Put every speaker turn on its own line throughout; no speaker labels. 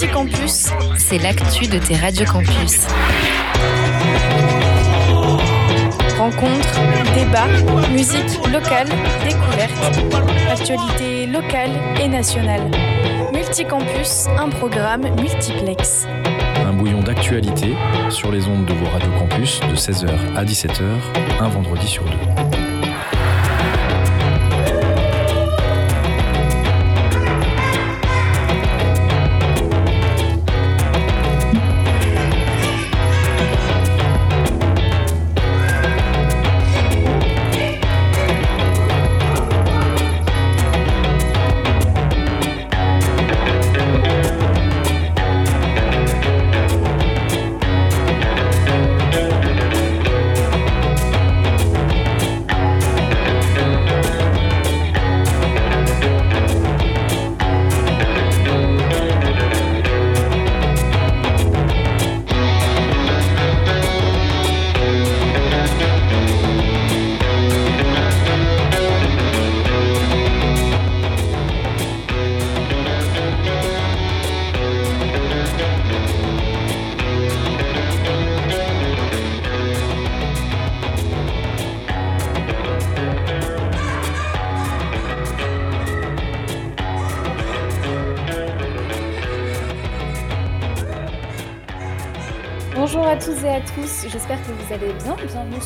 Multicampus, c'est l'actu de tes radiocampus. Rencontres, débats, musique locale, découvertes, actualités locales et nationales. Multicampus, un programme multiplex.
Un bouillon d'actualité sur les ondes de vos radiocampus de 16h à 17h, un vendredi sur deux.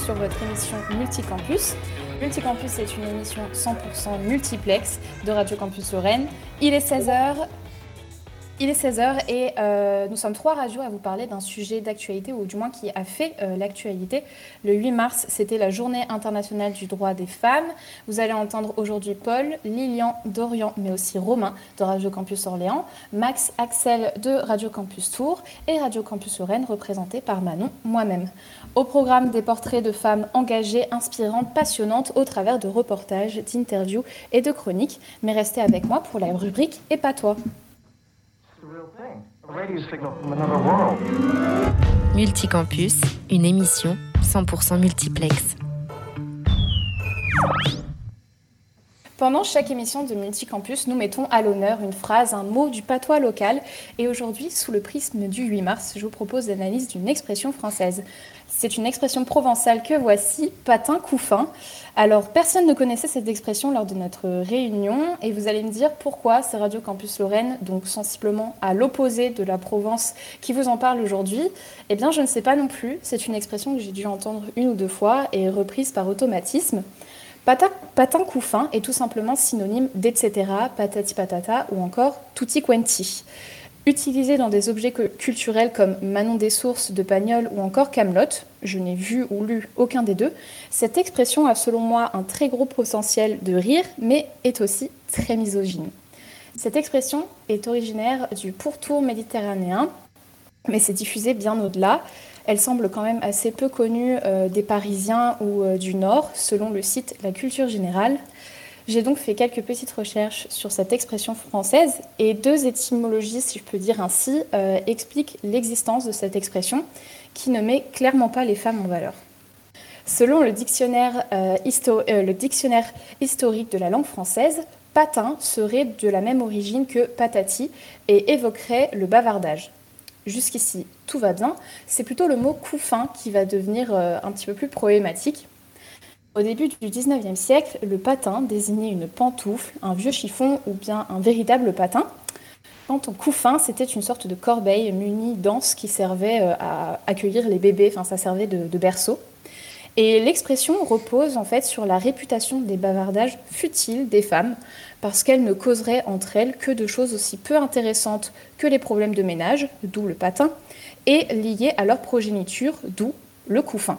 Sur votre émission Multicampus. Multicampus est une émission 100% multiplex de Radio Campus Lorraine. Il est 16h, il est 16h et euh, nous sommes trois radios à vous parler d'un sujet d'actualité, ou du moins qui a fait euh, l'actualité. Le 8 mars, c'était la journée internationale du droit des femmes. Vous allez entendre aujourd'hui Paul, Lilian, Dorian, mais aussi Romain de Radio Campus Orléans, Max, Axel de Radio Campus Tours et Radio Campus Lorraine représenté par Manon, moi-même. Au programme des portraits de femmes engagées, inspirantes, passionnantes au travers de reportages, d'interviews et de chroniques. Mais restez avec moi pour la rubrique Et pas toi.
Multicampus, une émission 100% multiplex.
Pendant chaque émission de Multicampus, nous mettons à l'honneur une phrase, un mot du patois local. Et aujourd'hui, sous le prisme du 8 mars, je vous propose l'analyse d'une expression française. C'est une expression provençale que voici, patin couffin. Alors, personne ne connaissait cette expression lors de notre réunion et vous allez me dire pourquoi c'est Radio Campus Lorraine, donc sensiblement à l'opposé de la Provence, qui vous en parle aujourd'hui. Eh bien, je ne sais pas non plus. C'est une expression que j'ai dû entendre une ou deux fois et reprise par automatisme. Patin, couffin est tout simplement synonyme d'etc, patati patata ou encore tutti quanti. Utilisé dans des objets culturels comme Manon des Sources de Pagnol ou encore Camelot, je n'ai vu ou lu aucun des deux, cette expression a selon moi un très gros potentiel de rire, mais est aussi très misogyne. Cette expression est originaire du pourtour méditerranéen, mais s'est diffusée bien au-delà. Elle semble quand même assez peu connue euh, des Parisiens ou euh, du Nord, selon le site La Culture Générale. J'ai donc fait quelques petites recherches sur cette expression française et deux étymologies, si je peux dire ainsi, euh, expliquent l'existence de cette expression qui ne met clairement pas les femmes en valeur. Selon le dictionnaire historique de la langue française, patin serait de la même origine que patati et évoquerait le bavardage. Jusqu'ici, tout va bien. C'est plutôt le mot couffin qui va devenir euh, un petit peu plus problématique. Au début du 19e siècle, le patin désignait une pantoufle, un vieux chiffon ou bien un véritable patin. Quant au couffin, c'était une sorte de corbeille munie d'anse qui servait euh, à accueillir les bébés, enfin ça servait de, de berceau. Et l'expression repose en fait sur la réputation des bavardages futiles des femmes, parce qu'elles ne causeraient entre elles que de choses aussi peu intéressantes que les problèmes de ménage, d'où le patin, et liées à leur progéniture, d'où le couffin.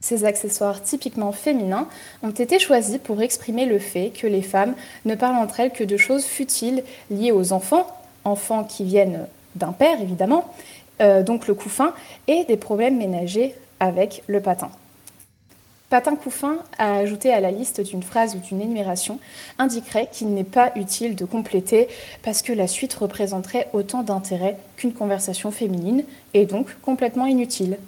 Ces accessoires typiquement féminins ont été choisis pour exprimer le fait que les femmes ne parlent entre elles que de choses futiles liées aux enfants, enfants qui viennent d'un père évidemment, euh, donc le couffin, et des problèmes ménagers avec le patin. Patin Couffin a ajouté à la liste d'une phrase ou d'une énumération indiquerait qu'il n'est pas utile de compléter parce que la suite représenterait autant d'intérêt qu'une conversation féminine et donc complètement inutile.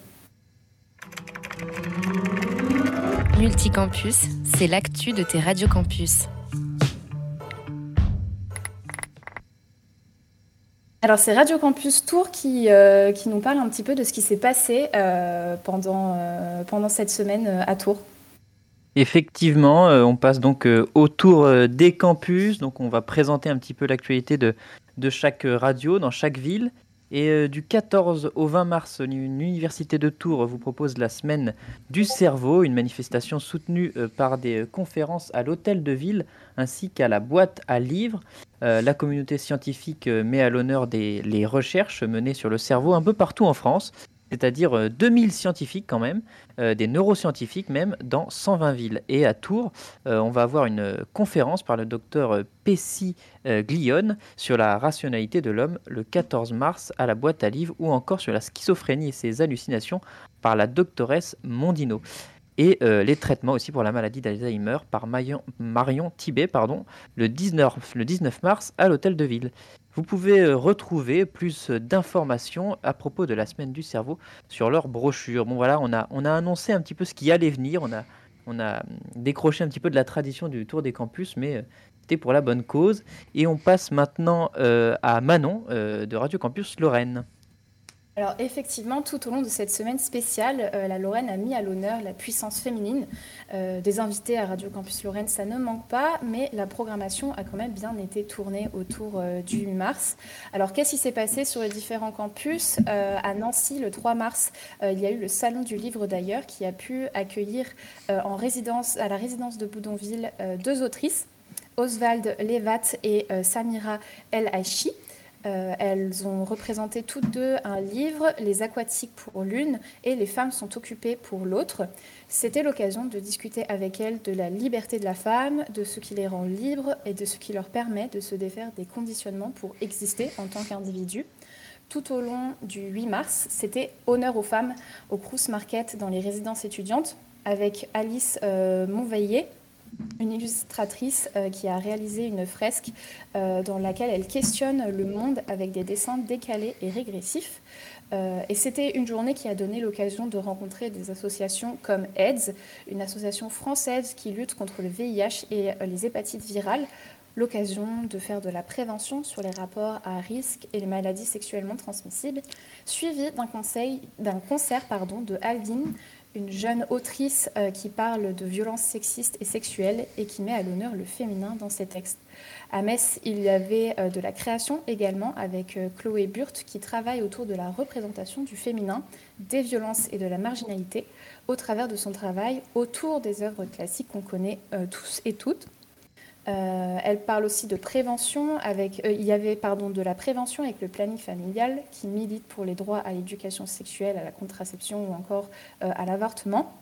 Multicampus, c'est l'actu de tes radiocampus.
Alors c'est Radio Campus Tours qui, euh, qui nous parle un petit peu de ce qui s'est passé euh, pendant, euh, pendant cette semaine à Tours.
Effectivement, on passe donc autour des campus, donc on va présenter un petit peu l'actualité de, de chaque radio dans chaque ville. Et du 14 au 20 mars, l'Université de Tours vous propose la semaine du cerveau, une manifestation soutenue par des conférences à l'hôtel de ville ainsi qu'à la boîte à livres. Euh, la communauté scientifique euh, met à l'honneur les recherches menées sur le cerveau un peu partout en France, c'est-à-dire 2000 euh, scientifiques quand même, des neuroscientifiques même, dans 120 villes. Et à Tours, on va avoir une conférence par le docteur Pessi Glion sur la rationalité de l'homme le 14 mars à la boîte à livres, ou encore sur la schizophrénie et ses hallucinations par la doctoresse Mondino et euh, les traitements aussi pour la maladie d'Alzheimer par Marion, Marion Tibet pardon, le, 19, le 19 mars à l'hôtel de ville. Vous pouvez euh, retrouver plus d'informations à propos de la semaine du cerveau sur leur brochure. Bon voilà, on a, on a annoncé un petit peu ce qui allait venir, on a, on a décroché un petit peu de la tradition du tour des campus, mais euh, c'était pour la bonne cause. Et on passe maintenant à Manon de Radio Campus Lorraine.
Alors effectivement, tout au long de cette semaine spéciale, euh, la Lorraine a mis à l'honneur la puissance féminine. Euh, des invités à Radio Campus Lorraine, ça ne manque pas, mais la programmation a quand même bien été tournée autour euh, du 8 mars. Alors qu'est-ce qui s'est passé sur les différents campus? À Nancy, le 3 mars, il y a eu le Salon du Livre d'ailleurs qui a pu accueillir en résidence, à la résidence de Boudonville deux autrices. Oswald Levat et Samira El Hachi. Euh, elles ont représenté toutes deux un livre, Les aquatiques pour l'une et Les femmes sont occupées pour l'autre. C'était l'occasion de discuter avec elles de la liberté de la femme, de ce qui les rend libres et de ce qui leur permet de se défaire des conditionnements pour exister en tant qu'individu. Tout au long du 8 mars, c'était honneur aux femmes au Crous Market dans les résidences étudiantes avec Alice euh, une illustratrice euh, qui a réalisé une fresque euh, dans laquelle elle questionne le monde avec des dessins décalés et régressifs. Euh, et c'était une journée qui a donné l'occasion de rencontrer des associations comme AIDS, une association française qui lutte contre le VIH et les hépatites virales, l'occasion de faire de la prévention sur les rapports à risque et les maladies sexuellement transmissibles, suivi d'un concert pardon, de Aldine, une jeune autrice euh, qui parle de violences sexistes et sexuelles et qui met à l'honneur le féminin dans ses textes. À Metz, il y avait euh, de la création également avec euh, Chloé Burt qui travaille autour de la représentation du féminin, des violences et de la marginalité au travers de son travail autour des œuvres classiques qu'on connaît tous et toutes. Euh, elle parle aussi de prévention. Avec, euh, il y avait de la prévention avec le planning familial qui milite pour les droits à l'éducation sexuelle, à la contraception ou encore euh, à l'avortement.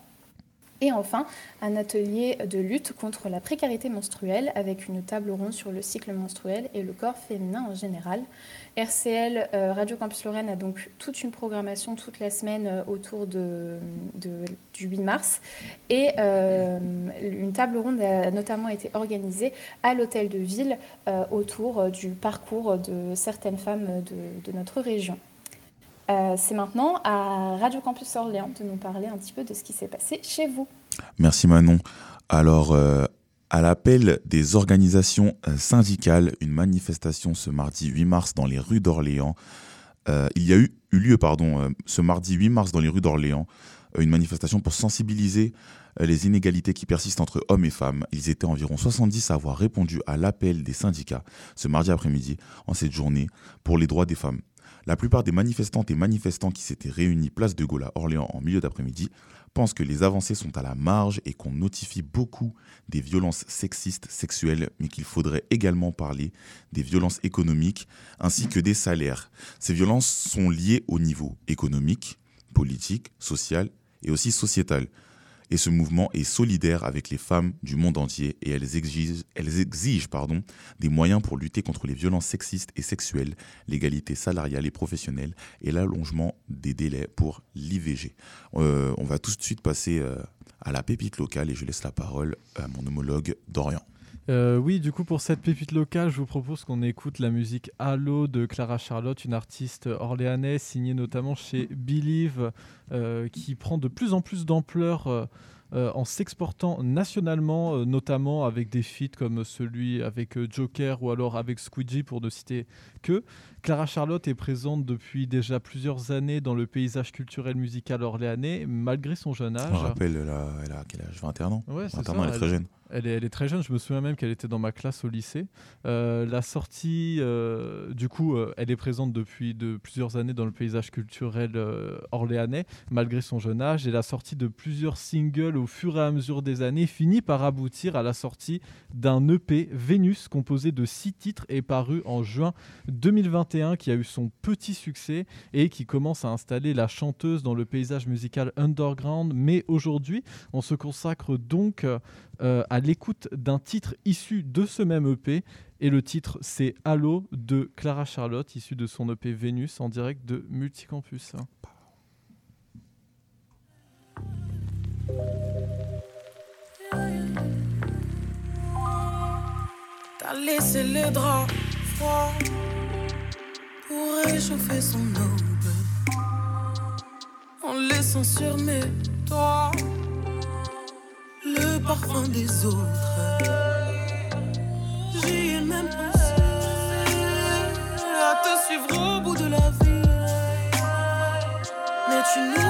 Et enfin, un atelier de lutte contre la précarité menstruelle avec une table ronde sur le cycle menstruel et le corps féminin en général. RCL, euh, Radio Campus Lorraine, a donc toute une programmation toute la semaine euh, autour du 8 mars. Et euh, une table ronde a notamment été organisée à l'hôtel de ville autour du parcours de certaines femmes de notre région. C'est maintenant à Radio Campus Orléans de nous parler un petit peu de ce qui s'est passé chez vous.
Merci Manon. Alors, à l'appel des organisations euh, syndicales, une manifestation ce mardi 8 mars dans les rues d'Orléans. Euh, il y a eu, eu lieu pardon, euh, ce mardi 8 mars dans les rues d'Orléans une manifestation pour sensibiliser les inégalités qui persistent entre hommes et femmes. Ils étaient environ 70 à avoir répondu à l'appel des syndicats ce mardi après-midi en cette journée pour les droits des femmes. La plupart des manifestantes et manifestants qui s'étaient réunis place de Gaulle à Orléans en milieu d'après-midi pense que les avancées sont à la marge et qu'on notifie beaucoup des violences sexistes, sexuelles, mais qu'il faudrait également parler des violences économiques ainsi que des salaires. Ces violences sont liées au niveau économique, politique, social et aussi sociétal et ce mouvement est solidaire avec les femmes du monde entier et elles exigent, des moyens pour lutter contre les violences sexistes et sexuelles, l'égalité salariale et professionnelle et l'allongement des délais pour l'IVG. Euh, on va tout de suite passer euh, à la pépite locale et je laisse la parole à mon homologue Dorian.
Euh, oui, du coup, pour cette pépite locale, je vous propose qu'on écoute la musique Halo de Clara Charlotte, une artiste orléanaise signée notamment chez Believe, euh, qui prend de plus en plus d'ampleur. Euh, en s'exportant nationalement, notamment avec des feats comme celui avec Joker ou alors avec Squeegee pour ne citer que. Clara Charlotte est présente depuis déjà plusieurs années dans le paysage culturel musical orléanais, malgré son jeune âge.
Je me rappelle, elle a, elle a quel âge? 21 ans?
Ouais, c'est
21
ça,
ans, elle est très jeune.
Elle est, très jeune, je me souviens même qu'elle était dans ma classe au lycée. Euh, la sortie, euh, du coup, euh, elle est présente depuis de plusieurs années dans le paysage culturel orléanais, malgré son jeune âge. Et la sortie de plusieurs singles au fur et à mesure des années finit par aboutir à la sortie d'un EP, Vénus, composé de six titres et paru en juin 2021, qui a eu son petit succès et qui commence à installer la chanteuse dans le paysage musical underground. Mais aujourd'hui, on se consacre donc euh, l'écoute d'un titre issu de ce même EP. Et le titre, c'est Halo de Clara Charlotte, issu de son EP Vénus en direct de Multicampus.
T'as laissé les draps froids pour réchauffer son aube en laissant sur mes doigts le parfum des autres. J'y ai même pensé à te suivre au bout de la vie, mais tu nous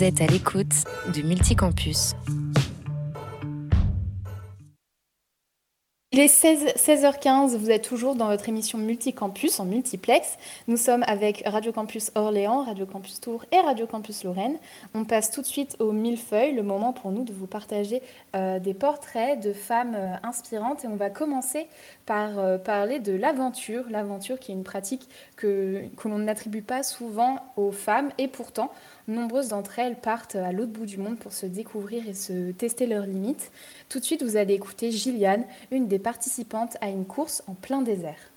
Vous êtes à l'écoute de Multicampus.
Il est 16, 16h15, vous êtes toujours dans votre émission Multicampus en multiplex. Nous sommes avec Radio Campus Orléans, Radio Campus Tours et Radio Campus Lorraine. On passe tout de suite au millefeuille, le moment pour nous de vous partager euh, des portraits de femmes euh, inspirantes. Et on va commencer par euh, parler de l'aventure. L'aventure qui est une pratique que, que l'on n'attribue pas souvent aux femmes et pourtant, nombreuses d'entre elles partent à l'autre bout du monde pour se découvrir et se tester leurs limites. Tout de suite, vous allez écouter Gilliane, une des participantes à une course en plein désert.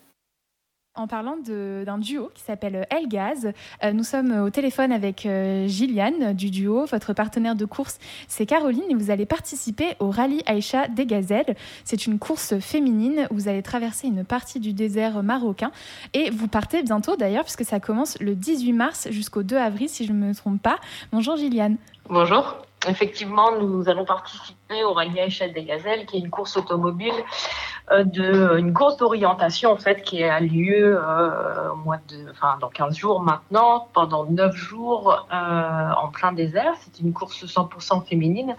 En parlant d'un duo qui s'appelle Elgaz, euh, nous sommes au téléphone avec euh, Gilliane du duo. Votre partenaire de course, c'est Caroline et vous allez participer au rallye Aïcha des Gazelles. C'est une course féminine vous allez traverser une partie du désert marocain et vous partez bientôt d'ailleurs puisque ça commence le 18 mars jusqu'au 2 avril si je ne me trompe pas. Bonjour Gilliane.
Bonjour. Effectivement, nous allons participer au rallye échelle des gazelles, qui est une course automobile, euh, de, une course d'orientation en fait, qui a lieu euh, au mois de, enfin, dans 15 jours maintenant, pendant 9 jours euh, en plein désert. C'est une course 100% féminine.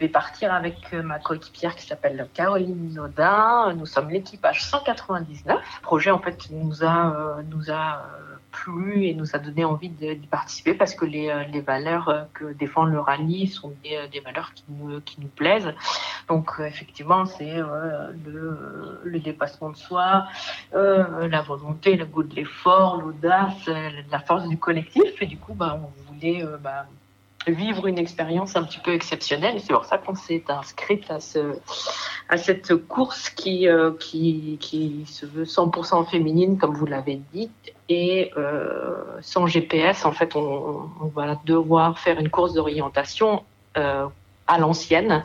Je vais partir avec euh, ma coéquipière qui s'appelle Caroline Nodin. Nous sommes l'équipage 199. Le projet en fait nous a, euh, nous a euh, plu et nous a donné envie d'y participer parce que les, euh, les valeurs euh, que défend le rallye sont des, euh, des valeurs qui nous, qui nous plaisent. Donc effectivement, c'est le, le dépassement de soi, la volonté, le goût de l'effort, l'audace, la force du collectif. Et du coup, bah, on voulait bah, vivre une expérience un petit peu exceptionnelle. C'est pour ça qu'on s'est inscrite à, ce, à cette course qui, euh, qui, qui se veut 100% féminine, comme vous l'avez dit, et euh, sans GPS. En fait, on, on va devoir faire une course d'orientation euh, à l'ancienne,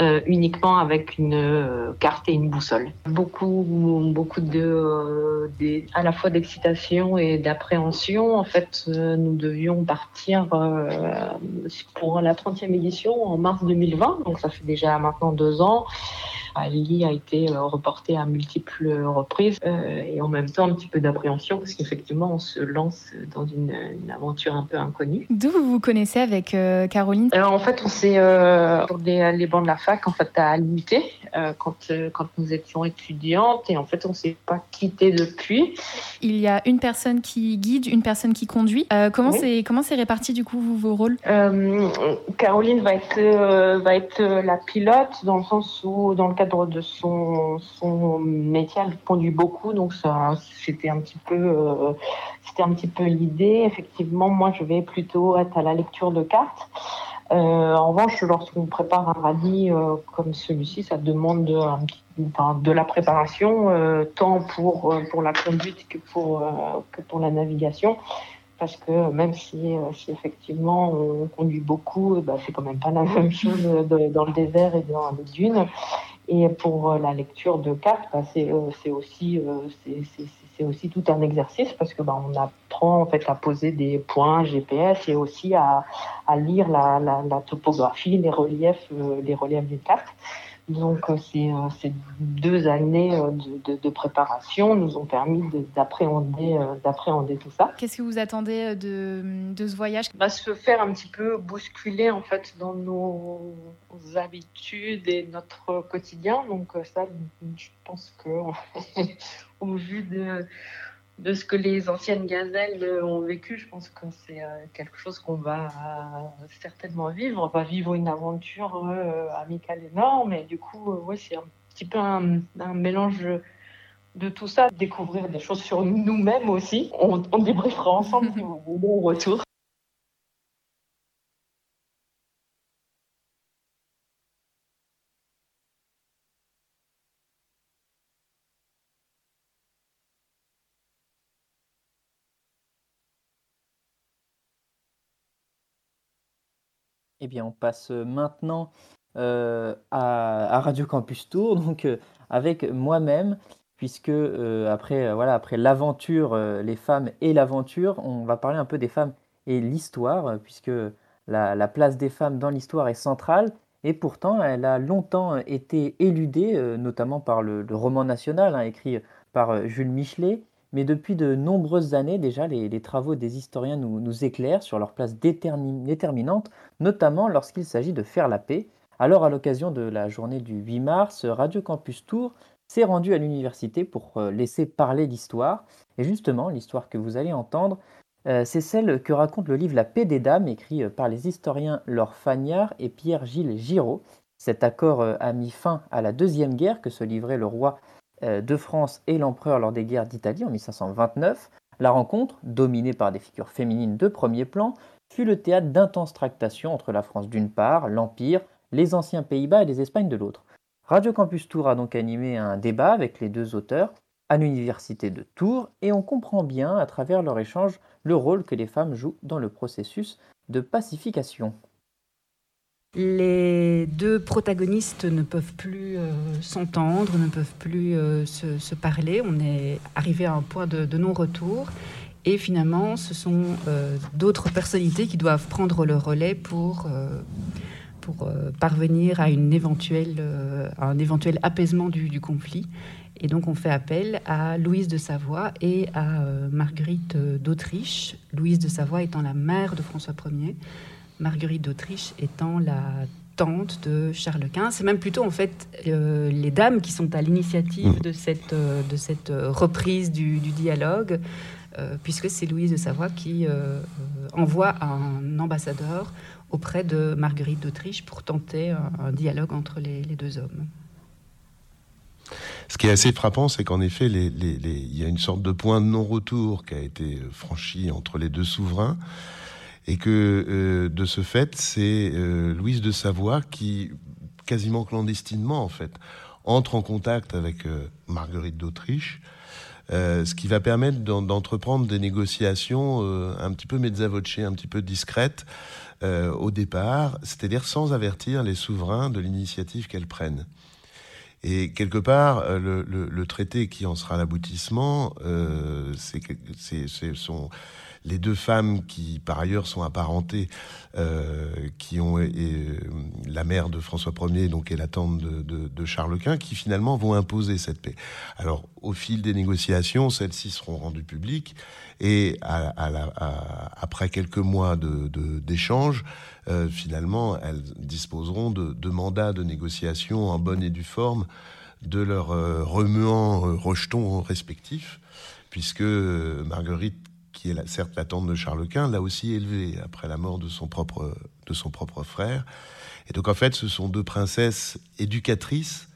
euh, uniquement avec une euh, carte et une boussole. Beaucoup, beaucoup de, euh, à la fois d'excitation et d'appréhension. En fait, nous devions partir pour la 30e édition en mars 2020, donc ça fait déjà maintenant deux ans. Ali a été euh, reporté à multiples reprises euh, et en même temps un petit peu d'appréhension parce qu'effectivement on se lance dans une, une aventure un peu inconnue.
D'où vous vous connaissez avec euh, Caroline?
Euh, en fait, on s'est sur les, les bancs de la fac en fait à l'UT quand quand nous étions étudiantes et en fait on s'est pas quitté depuis.
Il y a une personne qui guide, une personne qui conduit. Comment
Oui.
c'est comment c'est réparti du coup vous, vos rôles?
Caroline va être va être la pilote dans le sens où dans le cadre de son son métier elle conduit beaucoup donc c'était un petit peu euh, peu l'idée. Effectivement moi je vais plutôt être à la lecture de cartes. Euh, en revanche lorsqu'on prépare un rallye euh, comme celui-ci ça demande de, de la préparation euh, tant pour pour la conduite que pour que pour la navigation. Parce que même si, si effectivement on conduit beaucoup, ben, c'est quand même pas la même chose dans le désert et dans les dunes. Et pour euh, la lecture de cartes, bah, c'est euh, euh, c'est- aussi tout un exercice parce que bah, on apprend en fait à poser des points GPS et aussi à, lire la, la, topographie, les reliefs, les reliefs d'une carte. Donc euh, c'est euh, ces deux années euh, de, de, de préparation nous ont permis de- d'appréhender d'appréhender tout ça
Qu'est-ce que vous attendez de, de ce voyage?
Va se faire un petit peu bousculer en fait dans nos habitudes et notre quotidien. Donc ça, je pense que au vu de de ce que les anciennes gazelles ont vécu, je pense que c'est euh, quelque chose qu'on va euh, certainement vivre. On va vivre une aventure euh, amicale énorme et du coup, ouais, c'est un petit peu un, mélange de tout ça, découvrir des choses sur nous-mêmes aussi. On, débriefera ensemble voulez au retour.
Eh bien, on passe maintenant euh, à, Radio Campus Tour, donc euh, avec moi-même, puisque euh, après, voilà, après l'aventure, les femmes et l'aventure, on va parler un peu des femmes et l'histoire, puisque la, la place des femmes dans l'histoire est centrale, et pourtant elle a longtemps été éludée, notamment par le, roman national, hein, écrit par Jules Michelet. Mais depuis de nombreuses années déjà, les, travaux des historiens nous, éclairent sur leur place détermi- déterminante notamment lorsqu'il s'agit de faire la paix, Alors, à l'occasion de la journée du 8 mars, Radio Campus Tours s'est rendu à l'université pour euh, laisser parler l'histoire. Et justement, l'histoire que vous allez entendre, euh, c'est celle que raconte le livre La paix des dames, écrit euh, par les historiens Laure Fagnard et Pierre-Gilles Giraud. Cet accord a mis fin à la deuxième guerre que se livraient le roi de France et l'empereur lors des guerres d'Italie en 1529. La rencontre, dominée par des figures féminines de premier plan, fut le théâtre d'intenses tractations entre la France d'une part, l'Empire, les anciens Pays-Bas et les Espagnes de l'autre. Radio Campus Tours a donc animé un débat avec les deux auteurs à l'université de Tours et on comprend bien à travers leur échange le rôle que les femmes jouent dans le processus de pacification.
Les deux protagonistes ne peuvent plus euh, s'entendre, ne peuvent plus euh, se, parler. On est arrivé à un point de, non-retour. Et finalement, ce sont euh, d'autres personnalités qui doivent prendre le relais pour, parvenir à, une un éventuel apaisement du, conflit. Et donc, on fait appel à Louise de Savoie et à Marguerite d'Autriche. Louise de Savoie étant la mère de François Ier. Marguerite d'Autriche étant la tante de Charles Quint. C'est même plutôt en fait euh, les dames qui sont à l'initiative de cette, euh, de cette reprise du, du dialogue, euh, puisque c'est Louise de Savoie qui envoie un ambassadeur auprès de Marguerite d'Autriche pour tenter un, un dialogue entre les, les, deux hommes.
Ce qui est assez frappant, c'est qu'en effet, les, les, il y a une sorte de point de non-retour qui a été franchi entre les deux souverains et que euh, de ce fait, c'est euh, Louise de Savoie qui, quasiment clandestinement en fait, entre en contact avec euh, Marguerite d'Autriche, ce qui va permettre d'entreprendre des négociations un petit peu mezza un petit peu discrètes au départ, c'est-à-dire sans avertir les souverains de l'initiative qu'elles prennent. Et quelque part, le, le, le, traité qui en sera l'aboutissement, euh, c'est son les deux femmes qui, par ailleurs, sont apparentées, euh, qui ont la mère de François Ier, donc et la tante de, de, de, Charles Quint, qui finalement vont imposer cette paix. Alors, au fil des négociations, celles-ci seront rendues publiques et après quelques mois d'échanges, euh, finalement, elles disposeront de, de, mandats de négociation en bonne et due forme de leurs euh, remuants rejetons respectifs, puisque Marguerite qui est certes la tante de Charles Quint, l'a aussi élevé après la mort de son propre, de son propre frère. Et donc en fait, ce sont deux princesses éducatrices,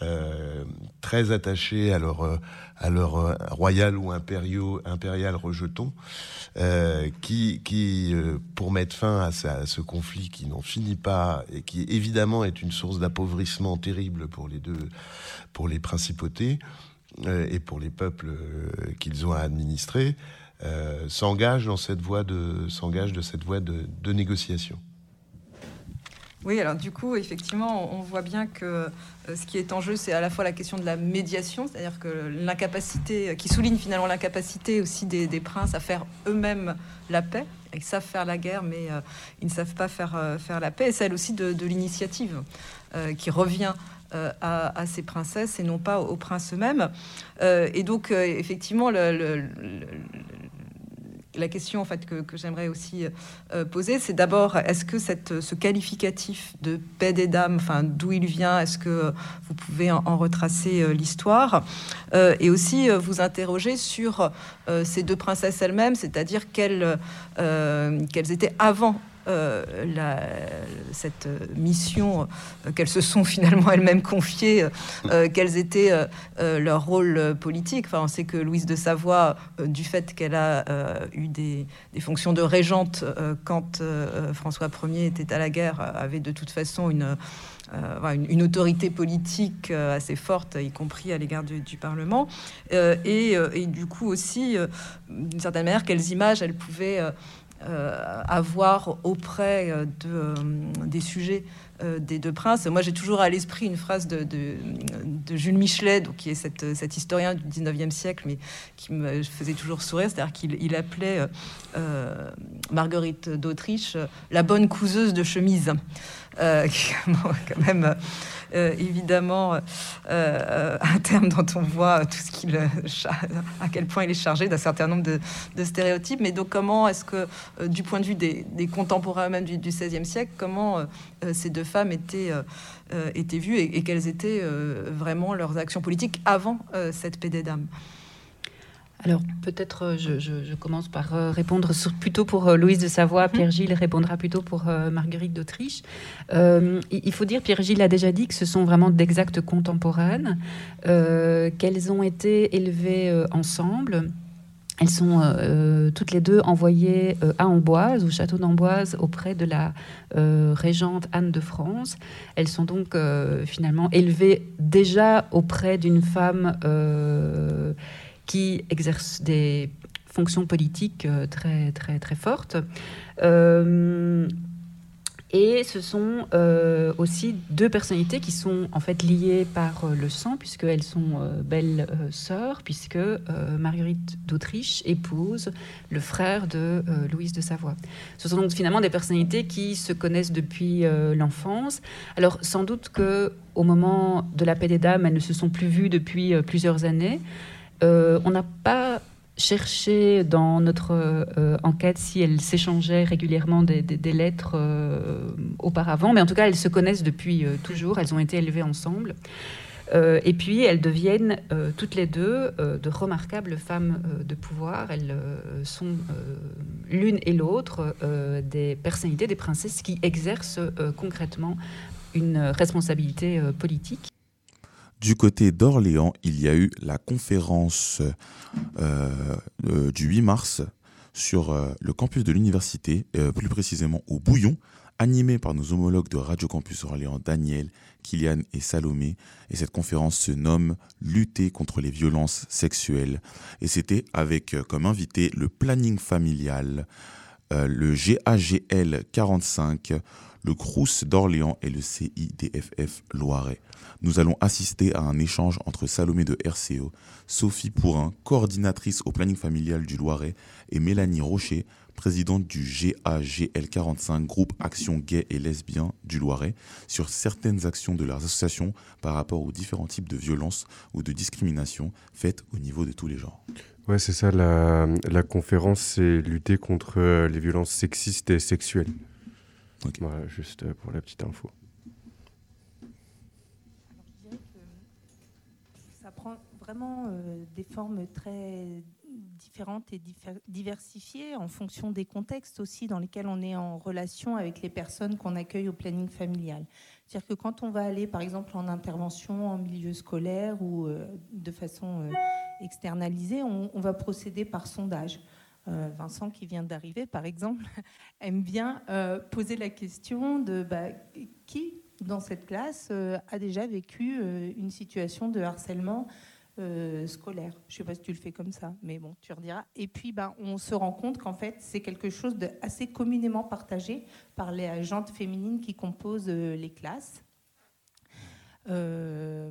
euh, très attachées à leur, à leur royal ou impériaux, impérial rejeton, euh, qui, qui euh, pour mettre fin à, à ce conflit qui n'en finit pas et qui évidemment est une source d'appauvrissement terrible pour les deux, pour les principautés et pour les peuples qu'ils ont à administrer, euh, s'engage dans cette voie de s'engage de cette voie de, de, négociation.
Oui, alors du coup, effectivement, on voit bien que euh, ce qui est en jeu, c'est à la fois la question de la médiation, c'est-à-dire que l'incapacité, qui souligne finalement l'incapacité aussi des, princes à faire eux-mêmes la paix. Ils savent faire la guerre, mais euh, ils ne savent pas faire, faire la paix. Et celle aussi de, l'initiative qui revient à, ces princesses et non pas aux princes eux-mêmes. Et donc, effectivement, le, la question en fait que, j'aimerais aussi euh, poser, c'est d'abord est-ce que cette, ce qualificatif de paix des dames, enfin d'où il vient, est-ce que vous pouvez en, retracer euh, l'histoire euh, et aussi vous interroger sur ces deux princesses elles-mêmes, c'est-à-dire qu'elles qu'elles étaient avant euh, la, cette mission euh, qu'elles se sont finalement elles-mêmes confiées, euh, quels étaient leur rôle politique. Enfin, on sait que Louise de Savoie, du fait qu'elle a eu des, fonctions de régente quand François Ier était à la guerre, avait de toute façon une euh, autorité politique euh, assez forte, y compris à l'égard du, Parlement, euh, et, et, du coup aussi, d'une certaine manière, quelles images elle pouvait euh, avoir auprès de, euh, des sujets euh, des deux princes. Moi, j'ai toujours à l'esprit une phrase de, de, Jules Michelet, donc, qui est cet historien du 19e siècle, mais qui me faisait toujours sourire, c'est-à-dire qu'il appelait euh, Marguerite d'Autriche la bonne couseuse de chemise. Euh, quand même euh, évidemment euh, euh, un terme dont on voit tout ce qu'il à quel point il est chargé d'un certain nombre de, stéréotypes. Mais donc comment est-ce que du point de vue des, contemporains même du, XVIe siècle, comment ces deux femmes étaient, étaient vues et, et quelles étaient vraiment leurs actions politiques avant cette paix des dames?
Alors peut-être euh, je, je- je commence par euh, répondre sur- plutôt pour euh, Louise de Savoie. Pierre-Gilles répondra plutôt pour Marguerite d'Autriche. Euh, il faut dire, Pierre-Gilles a déjà dit que ce sont vraiment d'exactes contemporaines, euh, qu'elles ont été élevées ensemble. Elles sont euh, toutes les deux envoyées euh, à Amboise, au château d'Amboise, auprès de la euh, régente Anne de France. Elles sont donc finalement élevées déjà auprès d'une femme qui exerce des fonctions politiques euh, très, très, très fortes. Euh, et ce sont euh, aussi deux personnalités qui sont en fait liées par le sang, puisqu'elles sont belles sœurs, puisque Marguerite d'Autriche épouse le frère de Louise de Savoie. Ce sont donc finalement des personnalités qui se connaissent depuis l'enfance. Alors sans doute que au moment de la paix des dames, elles ne se sont plus vues depuis plusieurs années. Euh, on n'a pas cherché dans notre euh, enquête si elles s'échangeaient régulièrement des, lettres euh, auparavant, mais en tout cas elles se connaissent depuis toujours, elles ont été élevées ensemble. Et puis elles deviennent toutes les deux de remarquables femmes de pouvoir. Elles sont l'une et l'autre des personnalités, des princesses qui exercent concrètement une responsabilité politique.
Du côté d'Orléans, il y a eu la conférence euh, euh, du 8 mars sur euh, le campus de l'université, plus précisément au Bouillon, animée par nos homologues de Radio Campus Orléans, Daniel, Kylian et Salomé. Et cette conférence se nomme Lutter contre les violences sexuelles. Et c'était avec comme invité le planning familial, le GAGL 45, le CRUS d'Orléans et le CIDFF Loiret. Nous allons assister à un échange entre Salomé de RCO, Sophie Pourrin, coordinatrice au planning familial du Loiret, et Mélanie Rocher, présidente du GAGL45, groupe Action Gay et Lesbien du Loiret, sur certaines actions de leurs associations par rapport aux différents types de violences ou de discrimination faites au niveau de tous les genres.
Ouais, c'est ça, la, la conférence, c'est lutter contre euh, les violences sexistes et sexuelles. Voilà, juste euh, pour la petite info.
Ça prend vraiment euh, des formes très différentes et diffé- diversifiées en fonction des contextes aussi dans lesquels on est en relation avec les personnes qu'on accueille au planning familial. C'est-à-dire que quand on va aller par exemple en intervention en milieu scolaire ou euh, de façon euh, externalisée, on, on va procéder par sondage. Euh, Vincent qui vient d'arriver par exemple aime bien euh, poser la question de bah, qui dans cette classe euh, a déjà vécu une situation de harcèlement scolaire? Je ne sais pas si tu le fais comme ça, mais bon, tu rediras. Et puis, ben, on se rend compte qu'en fait, c'est quelque chose d'assez communément partagé par les agentes féminines qui composent les classes. Euh,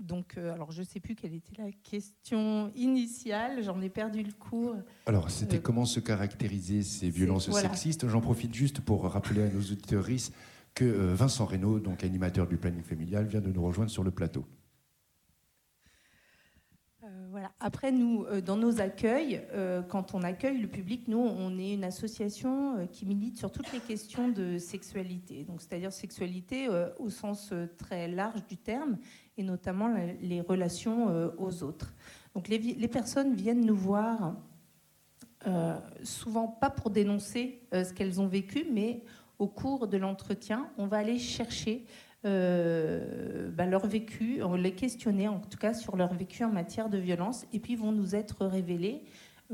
donc, euh, alors je ne sais plus quelle était la question initiale, j'en ai perdu le cours.
Alors, c'était
Euh,
comment se caractériser ces violences
voilà.
sexistes? J'en profite juste pour rappeler à nos auditeurs que Vincent Reynaud, donc animateur du planning familial, vient de nous rejoindre sur le plateau.
Euh. Après, nous, euh, dans nos accueils, euh, quand on accueille le public, nous, on est une association qui milite sur toutes les questions de sexualité. Donc, c'est-à-dire sexualité au sens très large du terme, et notamment les relations aux autres. Donc, les, personnes viennent nous voir souvent pas pour dénoncer ce qu'elles ont vécu, mais au cours de l'entretien, on va aller chercher euh, bah, leur vécu, on les questionner en tout cas sur leur vécu en matière de violence, et puis vont nous être révélées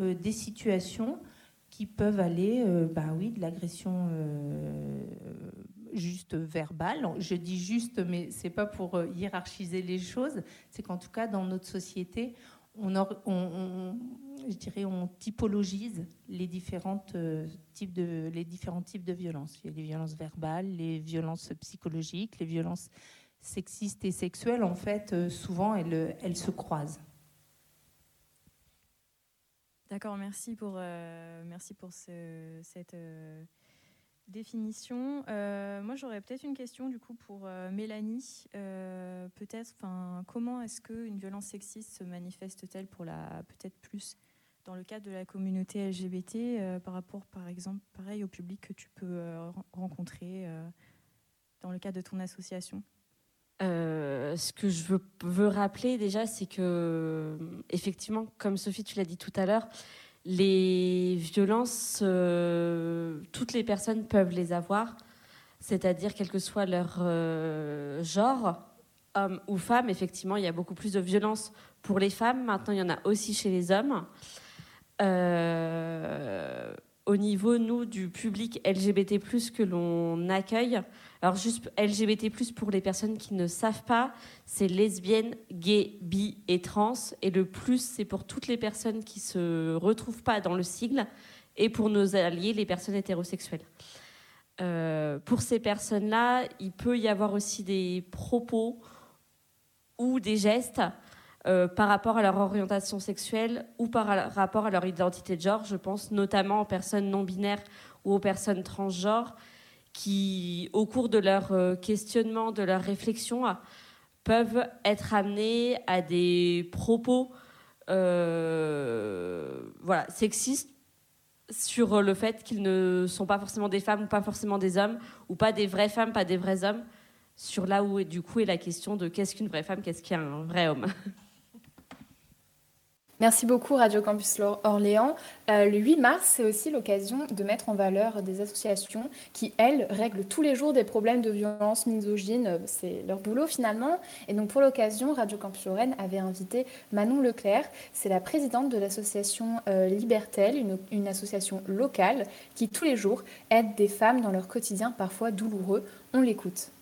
euh, des situations qui peuvent aller, euh, bah oui, de l'agression euh, juste verbale. Je dis juste, mais c'est pas pour euh, hiérarchiser les choses. C'est qu'en tout cas, dans notre société, on- je dirais, on typologise les, différentes, euh, types de, les différents types de violences. Il y a les violences verbales, les violences psychologiques, les violences sexistes et sexuelles. En fait, euh, souvent, elles, se croisent.
D'accord, merci pour, euh, merci pour ce- cette définition. Moi, j'aurais peut-être une question du coup pour Mélanie. Peut-être, comment est-ce qu'une violence sexiste se manifeste-t-elle pour la, peut-être plus dans le cadre de la communauté LGBT euh, par rapport, par exemple, pareil au public que tu peux euh, ren- rencontrer euh, dans le cadre de ton association?
Ce que je veux, veux rappeler déjà, c'est que, effectivement, comme Sophie, tu l'as dit tout à l'heure, les violences, toutes les personnes peuvent les avoir, c'est-à-dire quel que soit leur genre, homme ou femme. Effectivement, il y a beaucoup plus de violence pour les femmes. Maintenant, il y en a aussi chez les hommes. Euh, au niveau, nous, du public LGBT, que l'on accueille, alors juste LGBT, pour les personnes qui ne savent pas, c'est lesbienne, gay, bi et trans. Et le plus, c'est pour toutes les personnes qui se retrouvent pas dans le sigle et pour nos alliés, les personnes hétérosexuelles. Euh, pour ces personnes-là, il peut y avoir aussi des propos ou des gestes euh, par rapport à leur orientation sexuelle ou par rapport à leur identité de genre. Je pense notamment aux personnes non binaires ou aux personnes transgenres qui, au cours de leur euh, questionnement, de leur réflexion, peuvent être amenées à des propos euh, voilà, sexistes sur le fait qu'ils ne sont pas forcément des femmes ou pas forcément des hommes, ou pas des vraies femmes, pas des vrais hommes, sur là où du coup est la question de qu'est-ce qu'une vraie femme, qu'est-ce qu'un vrai homme.
Merci beaucoup Radio Campus Orléans. Euh, le 8 mars, c'est aussi l'occasion de mettre en valeur des associations qui, elles, règlent tous les jours des problèmes de violence misogyne. C'est leur boulot finalement. Et donc pour l'occasion, Radio Campus Lorraine avait invité Manon Leclerc. C'est la présidente de l'association euh, Libertel, une, une association locale qui tous les jours aide des femmes dans leur quotidien parfois douloureux. On l'écoute.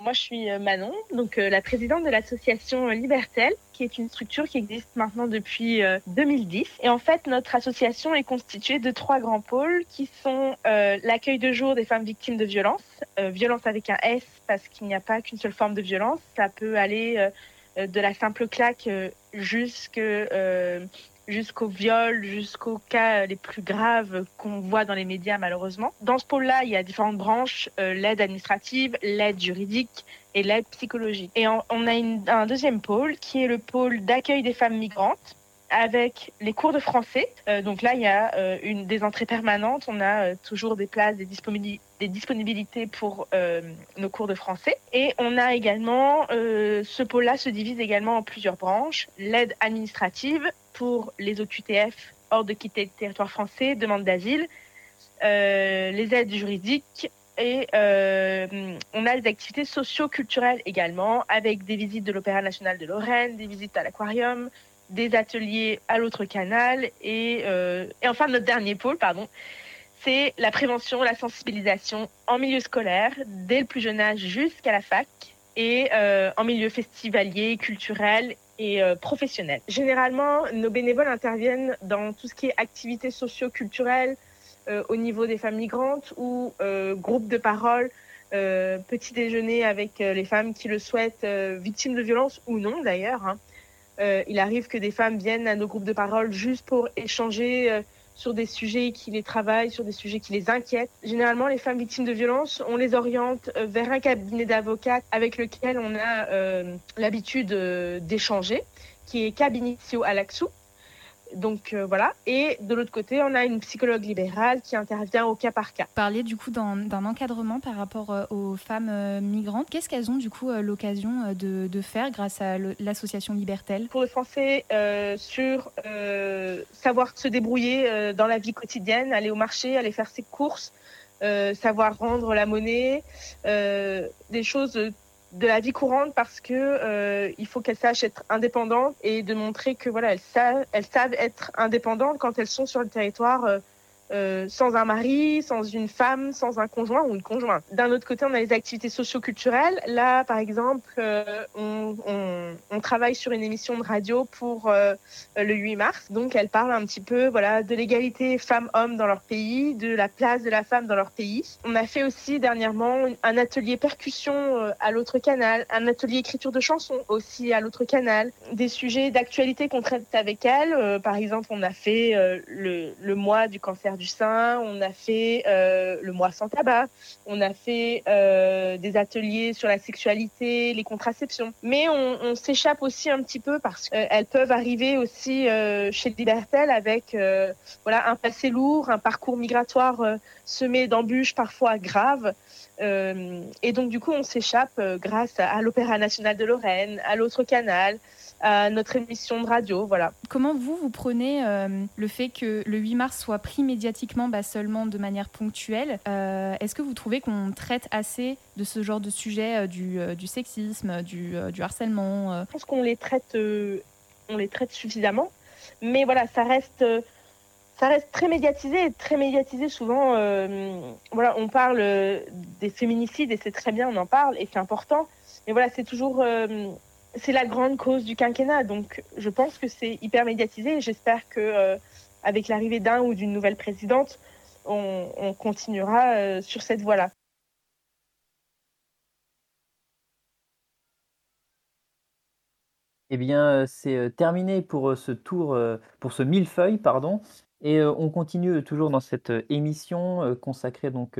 Moi, je suis euh, Manon, donc euh, la présidente de l'association Libertel, qui est une structure qui existe maintenant depuis euh, 2010. Et en fait, notre association est constituée de trois grands pôles qui sont euh, l'accueil de jour des femmes victimes de violences, euh, violence avec un S parce qu'il n'y a pas qu'une seule forme de violence. Ça peut aller de la simple claque jusque jusqu'au viol, jusqu'aux cas les plus graves qu'on voit dans les médias malheureusement. Dans ce pôle-là, il y a différentes branches, euh, l'aide administrative, l'aide juridique et l'aide psychologique. Et on, a un deuxième pôle qui est le pôle d'accueil des femmes migrantes avec les cours de français. Euh, donc là, il y a euh, une, des entrées permanentes, on a toujours des places, des, disponibilités, des disponibilités pour nos cours de français. Et on a également, ce pôle-là se divise également en plusieurs branches. L'aide administrative pour les OQTF hors de quitter le territoire français, demande d'asile, les aides juridiques et euh, on a des activités socio-culturelles également, avec des visites de l'Opéra national de Lorraine, des visites à l'aquarium, des ateliers à l'autre canal et, euh, et enfin notre dernier pôle, pardon, c'est la prévention, la sensibilisation en milieu scolaire, dès le plus jeune âge jusqu'à la fac et euh, en milieu festivalier, culturel et euh, professionnel. Généralement, nos bénévoles interviennent dans tout ce qui est activités socio-culturelles euh, au niveau des femmes migrantes ou euh, groupes de parole, euh, petit déjeuner avec les femmes qui le souhaitent, victimes de violences ou non d'ailleurs. Hein. Il arrive que des femmes viennent à nos groupes de parole juste pour échanger sur des sujets qui les travaillent, sur des sujets qui les inquiètent. Généralement, les femmes victimes de violences, on les oriente euh, vers un cabinet d'avocats avec lequel on a euh, l'habitude euh, d'échanger, qui est Cabinitio Alaxou. Donc euh, voilà. Et de l'autre côté, on a une psychologue libérale qui intervient au cas par cas.
Parler du coup d'un encadrement par rapport euh, aux femmes euh, migrantes. Qu'est-ce qu'elles ont du coup l'occasion de, de faire grâce à l'association Libertel?
De français euh, sur euh, savoir se débrouiller dans la vie quotidienne, aller au marché, aller faire ses courses, savoir rendre la monnaie, des choses de la vie courante parce que euh, il faut qu'elles sachent être indépendantes et de montrer que voilà elles savent, elles savent être indépendantes quand elles sont sur le territoire. Euh, sans un mari, sans une femme, sans un conjoint ou une conjointe. D'un autre côté, on a les activités socio-culturelles. Là, par exemple, euh, on, travaille sur une émission de radio pour euh, le 8 mars. Donc, elle parle un petit peu voilà, de l'égalité femmes-hommes dans leur pays, de la place de la femme dans leur pays. On a fait aussi dernièrement un atelier percussion à l'autre canal, un atelier écriture de chansons aussi à l'autre canal, des sujets d'actualité qu'on traite avec elle. Par exemple, on a fait le mois du cancer du sein, on a fait euh, le mois sans tabac, on a fait euh, des ateliers sur la sexualité, les contraceptions. Mais on, s'échappe aussi un petit peu parce qu'elles peuvent arriver aussi euh, chez Libertel avec euh, voilà un passé lourd, un parcours migratoire euh, semé d'embûches parfois graves. Euh, et donc du coup, on s'échappe euh, grâce à, à l'Opéra national de Lorraine, à l'autre canal, à notre émission de radio, voilà.
Comment vous, vous prenez euh, le fait que le 8 mars soit pris médiatiquement bah, seulement de manière ponctuelle Euh, Est-ce que vous trouvez qu'on traite assez de ce genre de sujet, euh, du, du sexisme, du, du harcèlement
Je pense qu'on les traite, on les traite suffisamment, mais voilà, ça reste, ça reste très médiatisé, et très médiatisé souvent. euh, voilà, on parle des féminicides et c'est très bien, on en parle et c'est important, mais voilà, c'est toujours, euh, c'est la grande cause du quinquennat, donc je pense que c'est hyper médiatisé j'espère que euh, avec l'arrivée d'un ou d'une nouvelle présidente, on, on continuera euh, sur cette voie-là.
Eh bien, euh, c'est terminé pour ce tour, pour ce millefeuille, pardon. Et on continue toujours dans cette émission consacrée donc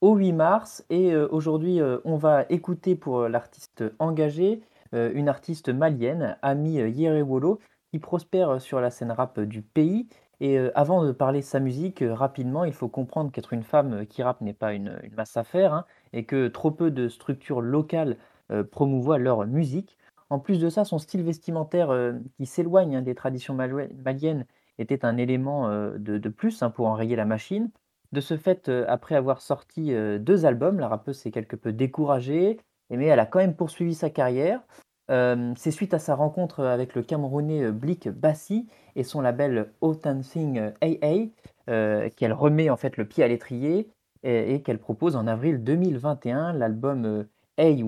au 8 mars. Et aujourd'hui, on va écouter pour l'artiste engagé une artiste malienne, Ami euh, Yerewolo, qui prospère euh, sur la scène rap euh, du pays. Et euh, avant de parler sa musique, euh, rapidement, il faut comprendre qu'être une femme euh, qui rappe n'est pas une, une masse à faire, hein, et que trop peu de structures locales euh, promouvoient leur musique. En plus de ça, son style vestimentaire euh, qui s'éloigne hein, des traditions maliennes était un élément euh, de, plus hein, pour enrayer la machine. De ce fait, euh, après avoir sorti euh, deux albums, la rappeuse s'est quelque peu découragée, mais elle a quand même poursuivi sa carrière. Euh, C'est suite à sa rencontre avec le Camerounais euh, Blik Bassi et son label Autant Thing AA euh, qu'elle remet en fait le pied à l'étrier et, qu'elle propose en avril 2021 l'album AY,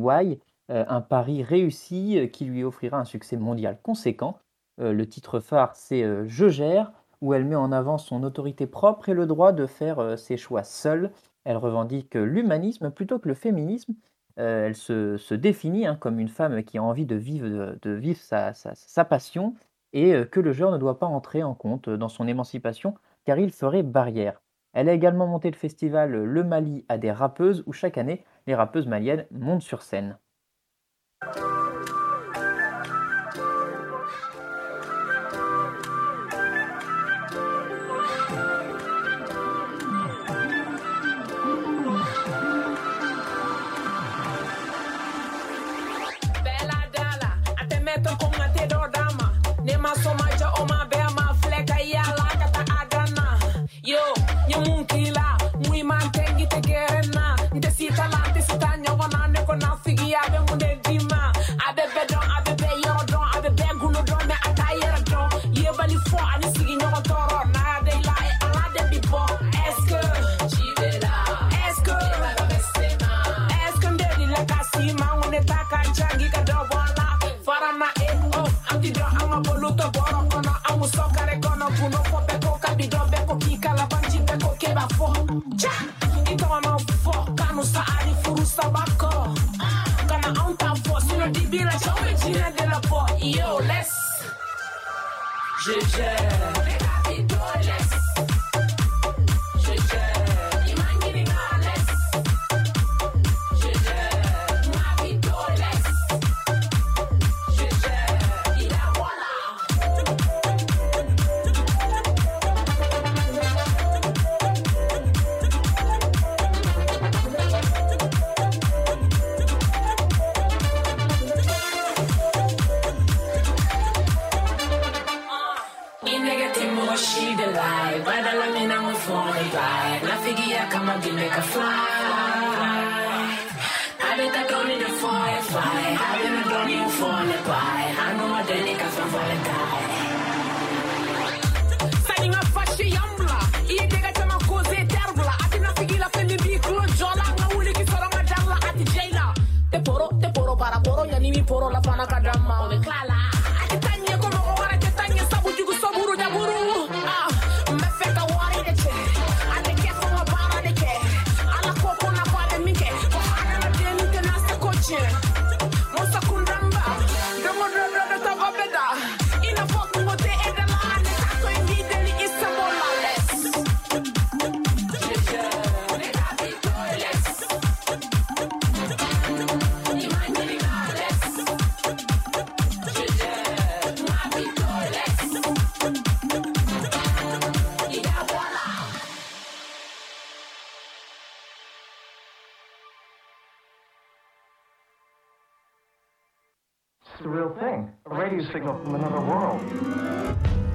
euh, un pari réussi qui lui offrira un succès mondial conséquent. Le titre phare, c'est Je gère, où elle met en avant son autorité propre et le droit de faire ses choix seule. Elle revendique l'humanisme plutôt que le féminisme. Euh, elle se, définit hein, comme une femme qui a envie de vivre, sa, passion et euh, que le genre ne doit pas entrer en compte dans son émancipation car il ferait barrière. Elle a également monté le festival Le Mali à des rappeuses où chaque année les rappeuses maliennes montent sur scène.
respeto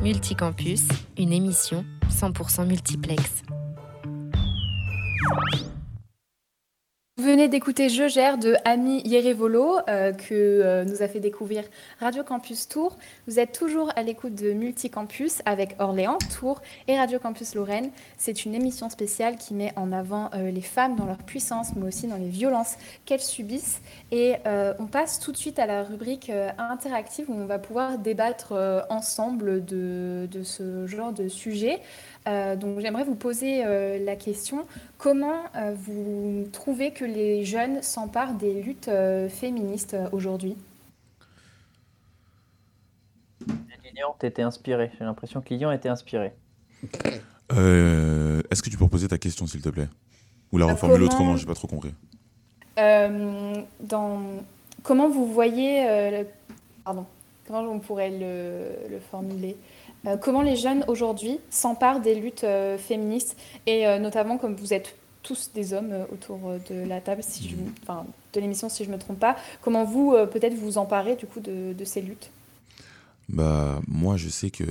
Multicampus, une émission 100% multiplex.
Vous venez d'écouter Je gère de Ami Yerevolo euh, que euh, nous a fait découvrir Radio Campus Tours. Vous êtes toujours à l'écoute de Multicampus avec Orléans, Tours et Radio Campus Lorraine. C'est une émission spéciale qui met en avant euh, les femmes dans leur puissance mais aussi dans les violences qu'elles subissent. Et on passe tout de suite à la rubrique interactive où on va pouvoir débattre ensemble de ce genre de sujet. Euh, donc j'aimerais vous poser euh, la question, comment euh, vous trouvez que les jeunes s'emparent des luttes euh, féministes euh, aujourd'hui?
Lilian, t'étais inspiré. J'ai l'impression que Lilian était inspiré.
Euh, Est-ce que tu peux reposer ta question, s'il te plaît? Ou la reformuler
comment-
autrement, j'ai pas trop compris.
Euh, dans... Comment vous voyez... euh, le- Pardon, comment on pourrait le, le formuler? Euh, Comment les jeunes aujourd'hui s'emparent des luttes euh, féministes et euh, notamment comme vous êtes tous des hommes autour de la table, si je, enfin, de l'émission si je ne me trompe pas, comment vous peut-être vous emparez du coup de, de ces luttes?
Bah, moi, je sais que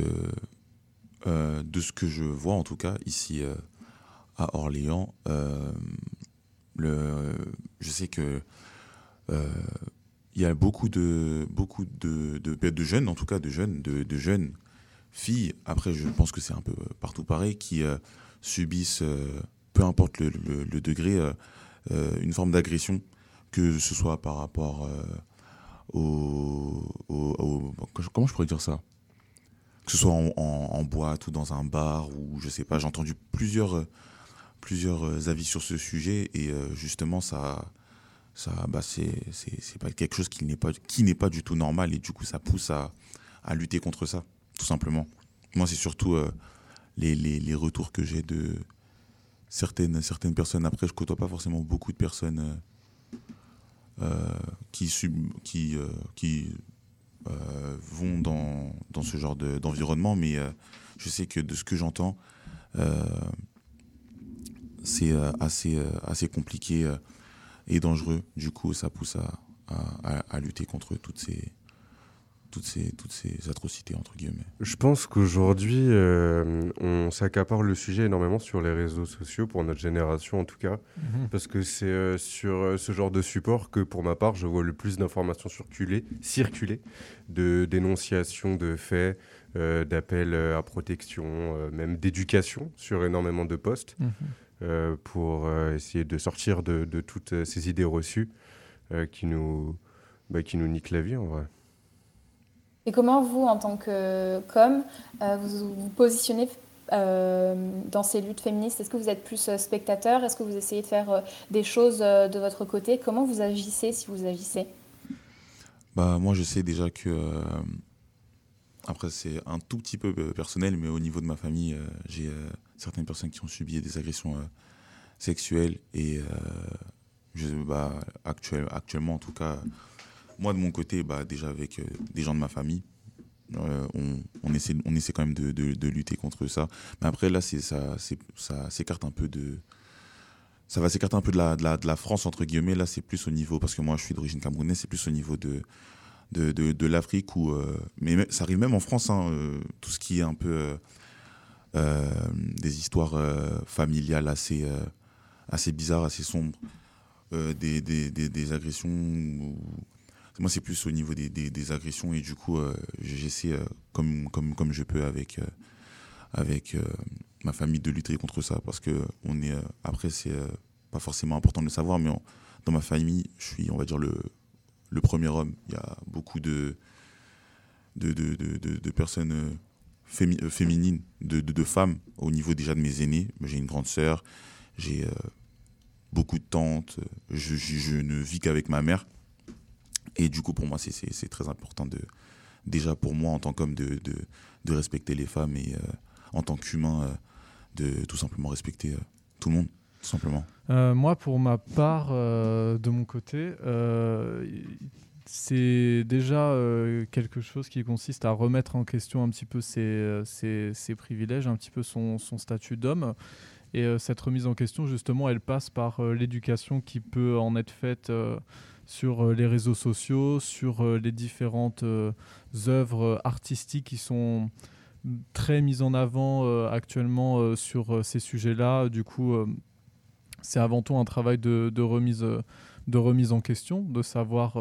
de ce que je vois, en tout cas, ici à Orléans, le, je sais que il y a beaucoup de beaucoup de, de, de jeunes, en tout cas de jeunes, de, de jeunes filles. Après, je pense que c'est un peu partout pareil, qui euh, subissent, euh, peu importe le, degré, euh, euh, une forme d'agression, que ce soit par rapport euh, au, comment je pourrais dire ça? Que ce soit en, en- en boîte ou dans un bar ou je sais pas j'ai entendu plusieurs euh, plusieurs euh, avis sur ce sujet et euh, justement ça ça bah c'est pas quelque chose qui n'est pas pas du tout normal et du coup ça pousse à à lutter contre ça tout simplement moi c'est surtout euh, les, les, retours que j'ai de certaines certaines personnes après je côtoie pas forcément beaucoup de personnes euh, euh, qui qui qui vont dans, dans ce genre de- d'environnement, mais je sais que de ce que j'entends, c'est assez, assez compliqué et dangereux. Du coup, ça pousse à, à- à lutter contre toutes ces, toutes, ces, toutes ces atrocités, entre guillemets.
Je pense qu'aujourd'hui, euh, on s'accapare le sujet énormément sur les réseaux sociaux, pour notre génération en tout cas,
Mhm.
parce que c'est euh, sur euh, ce genre de support que, pour ma part, je vois le plus d'informations circuler, circuler, de dénonciations de faits, euh, d'appels à protection, euh, même d'éducation sur énormément de postes,
Mhm.
euh, pour euh, essayer de sortir de, de toutes ces idées reçues euh, qui, nous, bah, qui nous niquent la vie en vrai.
Et comment vous, en tant que com, euh, vous vous positionnez euh, dans ces luttes féministes? Est-ce que vous êtes plus euh, spectateur? Est-ce que vous essayez de faire des choses de votre côté? Comment vous agissez si vous agissez?
Bah, moi, je sais déjà que. après, c'est un tout petit peu personnel, mais au niveau de ma famille, j'ai certaines personnes qui ont subi des agressions sexuelles. Et bah, actuel- actuellement, en tout cas, moi, de mon côté, bah, déjà avec euh, des gens de ma famille, euh, on, on essaie, on essaie quand même de, de- de lutter contre ça. Mais après, là, ça, ça s'écarte un peu de. Ça va s'écarter un peu de la, de, la, France, entre guillemets. Là, c'est plus au niveau. Parce que moi, je suis d'origine camerounaise, c'est plus au niveau de, de, de, de l'Afrique. Où, euh, mais ça arrive même en France, hein, tout ce qui est un peu. des histoires familiales assez, assez bizarres, assez sombres. Des, des, des, agressions. Moi, c'est plus au niveau des, des, agressions. Et du coup, euh, j'essaie, euh, comme, comme, comme je peux, avec. euh, avec ma famille de lutter contre ça parce que on est après c'est pas forcément important de le savoir mais dans ma famille je suis on va dire le le premier homme il y a beaucoup de de, de, de, personnes fémi- féminines de, femmes au niveau déjà de mes aînés j'ai une grande sœur j'ai beaucoup de tantes je ne vis qu'avec ma mère et du coup pour moi c'est- très important de déjà pour moi en tant qu'homme de, de, respecter les femmes et euh, en tant qu'humain euh, de tout simplement respecter euh, tout le monde tout simplement
moi, pour ma part, de mon côté, c'est déjà quelque chose qui consiste à remettre en question un petit peu ses, ses- ses privilèges, un petit peu son, son statut d'homme. Et cette remise en question, justement, elle passe par l'éducation qui peut en être faite sur euh, les réseaux sociaux, sur euh, les différentes euh, œuvres artistiques qui sont très mises en avant actuellement sur ces sujets-là. Du coup, c'est avant tout un travail de, remise, de remise en question, de savoir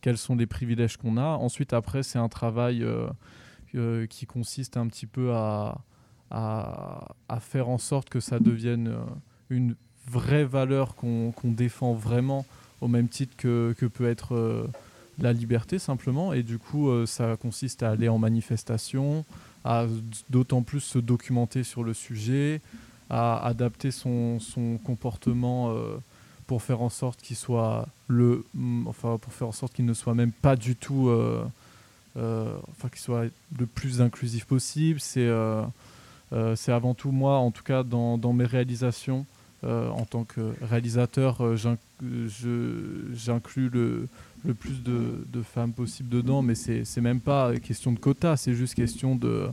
quels sont les privilèges qu'on a. Ensuite, après, c'est un travail qui consiste un petit peu à, faire en sorte que ça devienne une vraie valeur qu'on défend vraiment au même titre que, que peut être euh, la liberté simplement. Et du coup, euh, ça consiste à aller en manifestation, à d'autant plus se documenter sur le sujet, à adapter son, son comportement euh, pour faire en sorte qu'il soit le, mm, enfin pour faire en sorte qu'il ne soit même pas du tout, enfin qu'il soit le plus inclusif possible. C'est c'est avant tout moi, en tout cas dans, dans mes réalisations, euh, en tant que réalisateur, euh, j'inclus le, le plus de, de femmes possible dedans, mais c'est même pas question de quota, c'est juste question de.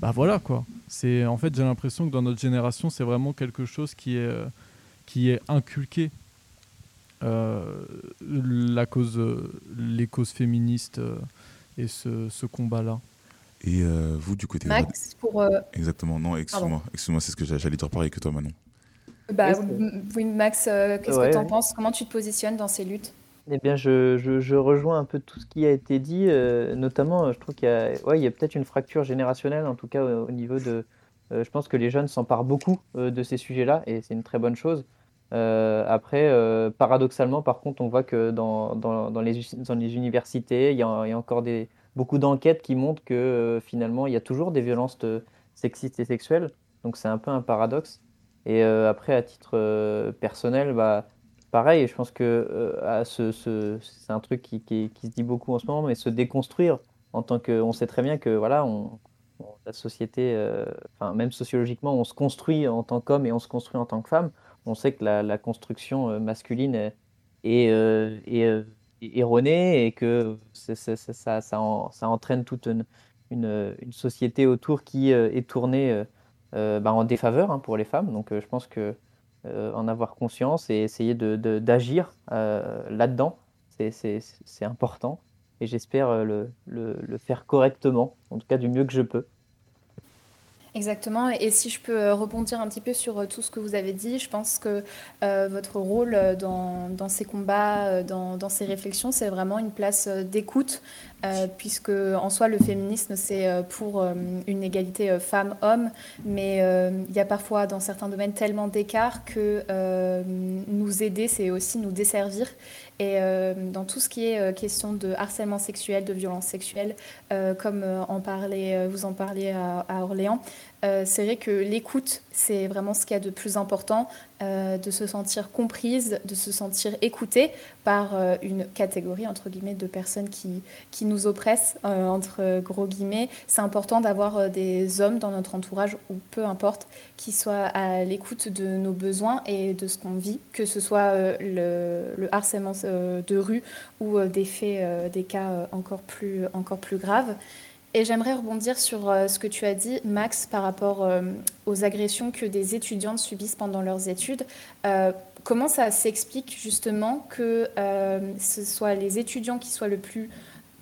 Bah voilà quoi. C'est en fait j'ai l'impression que dans notre génération c'est vraiment quelque chose qui est euh, qui est inculqué. Euh, la cause, les causes féministes et ce, ce combat-là.
Et euh, vous, du côté.
Max, pour. euh,
Exactement, non, excuse-moi, excuse-moi, c'est ce que j'a- j'allais dire pareil que toi, Manon.
Bah, Oui, Max, euh, qu'est-ce
Ouais,
que tu en
ouais.
penses? Comment tu te positionnes dans ces luttes?
Eh bien, je, je- je rejoins un peu tout ce qui a été dit, euh, notamment, euh, je trouve qu'il y a, ouais, il y a peut-être une fracture générationnelle, en tout cas au, au niveau de... euh, je pense que les jeunes s'emparent beaucoup de ces sujets-là, et c'est une très bonne chose. Après, paradoxalement, par contre, on voit que dans, dans, dans les, dans les universités, il y a, il y a encore des, beaucoup d'enquêtes qui montrent que finalement, il y a toujours des violences sexistes et sexuelles, donc c'est un peu un paradoxe. Et euh, après, à titre euh, personnel, bah, pareil, je pense que euh, c'est un truc qui, se dit beaucoup en ce moment, mais se déconstruire en tant que, on sait très bien que voilà, la société, enfin même sociologiquement, on se construit en tant qu'homme et on se construit en tant que femme. On sait que la, construction masculine est, erronée et que ça, ça, en- ça entraîne toute une, société autour qui est tournée bah, en défaveur hein, pour les femmes. Donc euh, je pense que euh, en avoir conscience et essayer d'agir euh, là-dedans, c'est, important. Et j'espère euh, le, le faire correctement, en tout cas du mieux que je peux.
Exactement. Et si je peux euh, rebondir un petit peu sur euh, tout ce que vous avez dit, je pense que euh, votre rôle dans, ces combats, dans, ces réflexions, c'est vraiment une place d'écoute, puisque en soi, le féminisme, c'est pour une égalité femmes-hommes, mais il y a parfois dans certains domaines tellement d'écart que nous aider, c'est aussi nous desservir. Et euh, dans tout ce qui est euh, question de harcèlement sexuel, de violence sexuelle, euh, comme vous en parliez à, à Orléans, euh, c'est vrai que l'écoute, c'est vraiment ce qu'il y a de plus important, euh, de se sentir comprise, de se sentir écoutée par euh, une catégorie, entre guillemets, de personnes qui, nous oppressent, entre gros guillemets. C'est important d'avoir des hommes dans notre entourage, ou peu importe, qui soient à l'écoute de nos besoins et de ce qu'on vit, que ce soit le, le harcèlement de rue ou des faits, des cas encore plus, encore plus graves. Et j'aimerais rebondir sur euh, ce que tu as dit, Max, par rapport euh, aux agressions que des étudiantes subissent pendant leurs études. Euh, comment ça s'explique justement que ce soit les étudiants qui soient le plus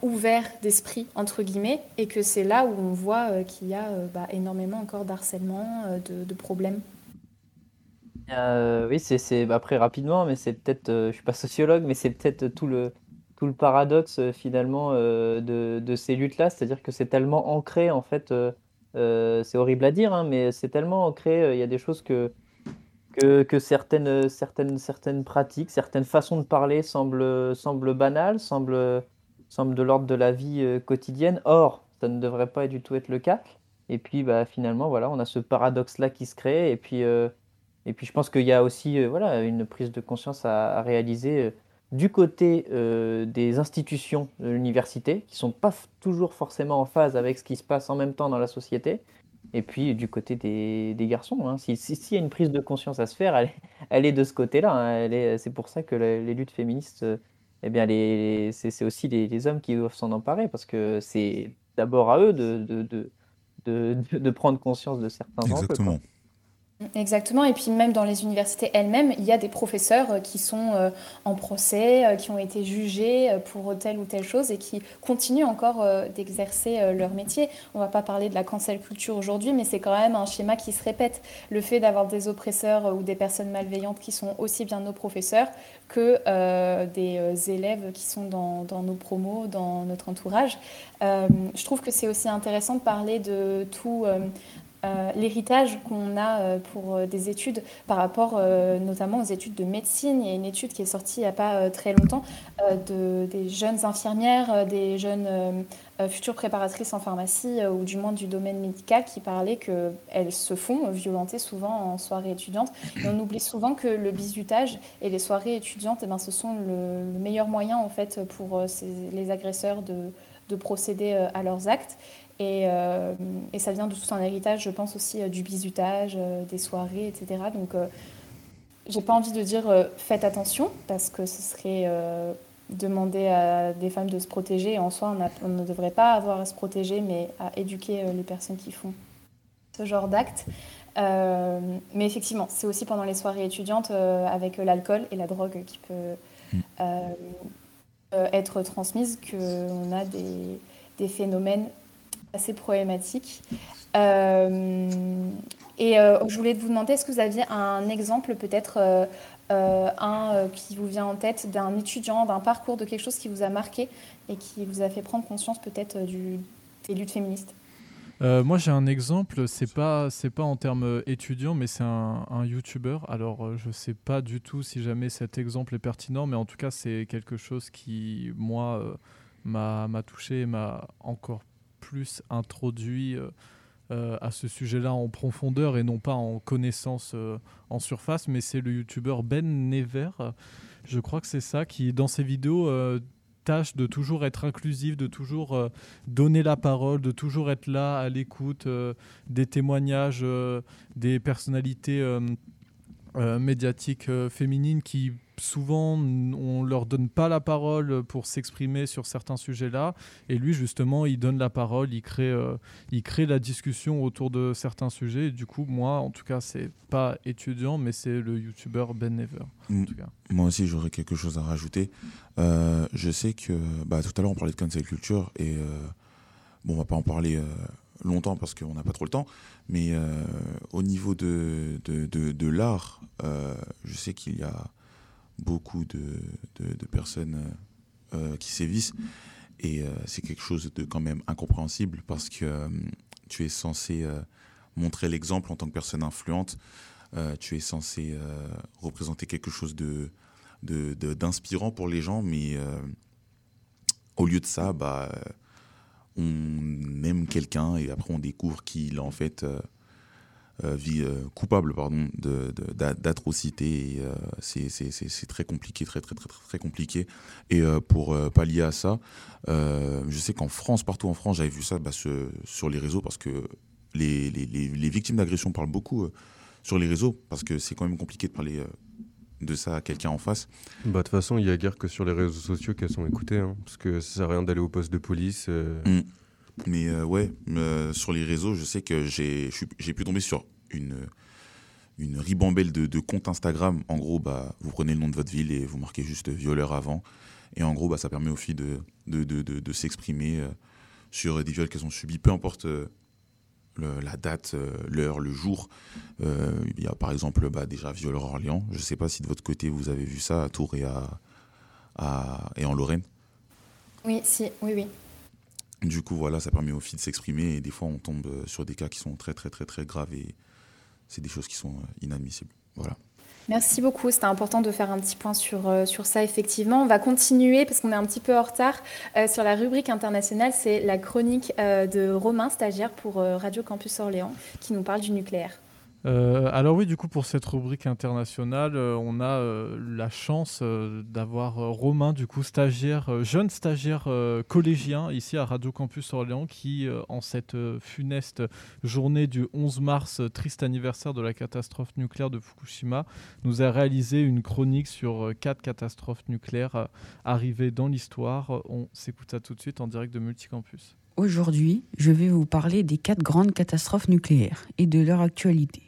ouverts d'esprit, entre guillemets, et que c'est là où on voit qu'il y a bah, énormément encore d'harcèlement, de, problèmes?
Oui, c'est, c'est après rapidement, mais c'est peut-être, euh, je suis pas sociologue, mais c'est peut-être tout le, tout le paradoxe euh, finalement euh, de, ces luttes-là, c'est-à-dire que c'est tellement ancré en fait, euh, c'est horrible à dire, hein, mais c'est tellement ancré, il y a des choses que, que, certaines, certaines, certaines pratiques, certaines façons de parler semblent, semblent banales, semblent, semblent de l'ordre de la vie quotidienne. Or, ça ne devrait pas du tout être le cas. Et puis, bah, finalement, voilà, on a ce paradoxe-là qui se crée. Et puis, et puis je pense qu'il y a aussi voilà, une prise de conscience à, réaliser du côté euh, des institutions de l'université, qui ne sont pas toujours forcément en phase avec ce qui se passe en même temps dans la société. Et puis du côté des, garçons, hein. Si, si- s'il y a une prise de conscience à se faire, elle est, de ce côté-là. hein. C'est pour ça que les, luttes féministes, euh, eh bien, c'est, aussi les, hommes qui doivent s'en emparer, parce que c'est d'abord à eux de, prendre conscience de certains enjeux.
Exactement.
Et puis même dans les universités elles-mêmes, il y a des professeurs euh, qui sont euh, en procès, euh, qui ont été jugés pour telle ou telle chose et qui continuent encore d'exercer leur métier. On ne va pas parler de la cancel culture aujourd'hui, mais c'est quand même un schéma qui se répète. Le fait d'avoir des oppresseurs ou des personnes malveillantes qui sont aussi bien nos professeurs que des élèves qui sont dans, nos promos, dans notre entourage. Je trouve que c'est aussi intéressant de parler de tout... euh, l'héritage qu'on a euh, pour euh, des études par rapport notamment aux études de médecine. Il y a une étude qui est sortie il n'y a pas très longtemps de, des jeunes infirmières, des jeunes futures préparatrices en pharmacie ou du moins du domaine médical qui parlaient qu'elles se font violenter souvent en soirée étudiante. On oublie souvent que le bizutage et les soirées étudiantes, eh ben, ce sont le, le meilleur moyen en fait pour les agresseurs de, de procéder à leurs actes. Et, euh, et ça vient de tout un héritage, je pense aussi, euh, du bizutage, euh, des soirées, etc. Donc, j'ai pas envie de dire faites attention, parce que ce serait demander à des femmes de se protéger. Et en soi, on, a- on ne devrait pas avoir à se protéger, mais à éduquer les personnes qui font ce genre d'actes. Mais effectivement, c'est aussi pendant les soirées étudiantes avec l'alcool et la drogue qui peut euh, être transmise qu'on a des, des phénomènes assez problématiques. Euh, et euh, je voulais vous demander, est-ce que vous aviez un exemple, peut-être euh, un qui vous vient en tête d'un étudiant, d'un parcours, de quelque chose qui vous a marqué et qui vous a fait prendre conscience peut-être des luttes féministes?
Moi, j'ai un exemple. C'est pas, pas en termes étudiants, mais c'est un, YouTuber. Alors, je sais pas du tout si jamais cet exemple est pertinent, mais en tout cas, c'est quelque chose qui, moi, m'a, m'a touché et m'a encore plus introduit euh, euh, à ce sujet-là en profondeur et non pas en connaissance euh, en surface. Mais c'est le YouTuber Ben Never. Je crois que c'est ça qui, dans ses vidéos, tâche de toujours être inclusif, de toujours donner la parole, de toujours être là à l'écoute des témoignages des personnalités médiatiques féminines qui souvent on leur donne pas la parole pour s'exprimer sur certains sujets-là et lui justement il donne la parole, il crée, euh, il crée la discussion autour de certains sujets et du coup moi en tout cas c'est pas étudiant mais c'est le youtubeur Ben Never en tout cas.
Moi aussi, j'aurais quelque chose à rajouter. Euh, je sais que bah, tout à l'heure, on parlait de cancel culture et euh, bon, on va pas en parler longtemps parce qu'on n'a pas trop le temps. Mais euh, au niveau de, de, de, de l'art, euh, je sais qu'il y a beaucoup de, de, personnes euh, qui sévissent et euh, c'est quelque chose de quand même incompréhensible parce que euh, tu es censé montrer l'exemple en tant que personne influente. Tu es censé représenter quelque chose de d'inspirant pour les gens, mais au lieu de ça, bah, on aime quelqu'un et après on découvre qu'il est en fait vie, euh, coupable pardon, d'atrocités. euh, c'est- c'est c'est- c'est très compliqué, très très très très, compliqué. Et euh, pour euh, pallier à ça, euh, je sais qu'en France, partout en France, j'avais vu ça bah, ce- sur les réseaux parce que les, les- les- les victimes d'agression parlent beaucoup euh, sur les réseaux parce que c'est quand même compliqué de parler euh, de ça à quelqu'un en face.
Bah, de toute façon, il y a guère que sur les réseaux sociaux qu'elles sont écoutées, hein, parce que ça sert à rien d'aller au poste de police. euh,
Mm. Mais euh, ouais, euh, sur les réseaux, je sais que j'ai pu tomber sur une, une ribambelle de, de comptes Instagram. En gros, bah, vous prenez le nom de votre ville et vous marquez juste violeur avant. Et en gros, bah, ça permet aux filles de, de, de, s'exprimer euh, sur des viols qu'elles ont subis, peu importe euh, la date, l'heure, le jour. Il y a par exemple bah, déjà violeur Orléans. Je ne sais pas si de votre côté vous avez vu ça à Tours et, à- et en Lorraine.
Oui, si, oui, oui.
Du coup, voilà, ça permet aux filles de s'exprimer et des fois, on tombe euh, sur des cas qui sont très, très, très, très graves et c'est des choses qui sont euh, inadmissibles. Voilà.
Merci beaucoup, c'était important de faire un petit point sur, euh, sur ça, effectivement. On va continuer, parce qu'on est un petit peu en retard, sur la rubrique internationale. C'est la chronique de Romain, stagiaire pour Radio Campus Orléans, qui nous parle du nucléaire.
Euh, alors oui, du coup, pour cette rubrique internationale, euh, on a euh, la chance d'avoir Romain, du coup, stagiaire, jeune stagiaire collégien ici à Radio Campus Orléans, qui, en cette funeste journée du 11 mars, triste anniversaire de la catastrophe nucléaire de Fukushima, nous a réalisé une chronique sur quatre catastrophes nucléaires arrivées dans l'histoire. On s'écoute ça tout de suite en direct de Multicampus.
Aujourd'hui, je vais vous parler des quatre grandes catastrophes nucléaires et de leur actualité.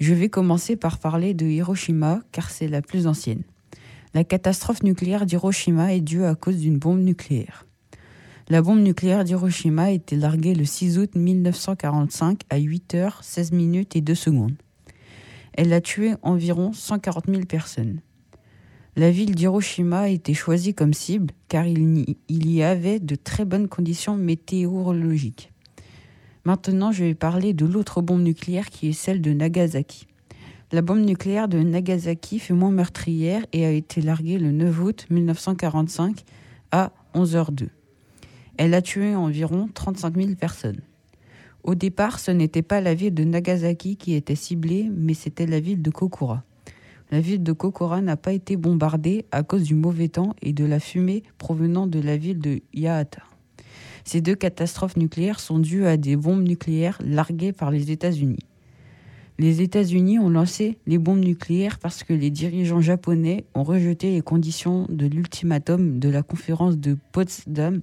Je vais commencer par parler de Hiroshima car c'est la plus ancienne. La catastrophe nucléaire d'Hiroshima est due à cause d'une bombe nucléaire. La bombe nucléaire d'Hiroshima a été larguée le 6 août 1945 à 8 h 16 minutes et 2 secondes. Elle a tué environ 140 000 personnes. La ville d'Hiroshima a été choisie comme cible car il y avait de très bonnes conditions météorologiques. Maintenant, je vais parler de l'autre bombe nucléaire qui est celle de Nagasaki. La bombe nucléaire de Nagasaki fut moins meurtrière et a été larguée le 9 août 1945 à 11h02. Elle a tué environ 35 000 personnes. Au départ, ce n'était pas la ville de Nagasaki qui était ciblée, mais c'était la ville de Kokura. La ville de Kokura n'a pas été bombardée à cause du mauvais temps et de la fumée provenant de la ville de Yahata. Ces deux catastrophes nucléaires sont dues à des bombes nucléaires larguées par les États-Unis. Les États-Unis ont lancé les bombes nucléaires parce que les dirigeants japonais ont rejeté les conditions de l'ultimatum de la conférence de Potsdam.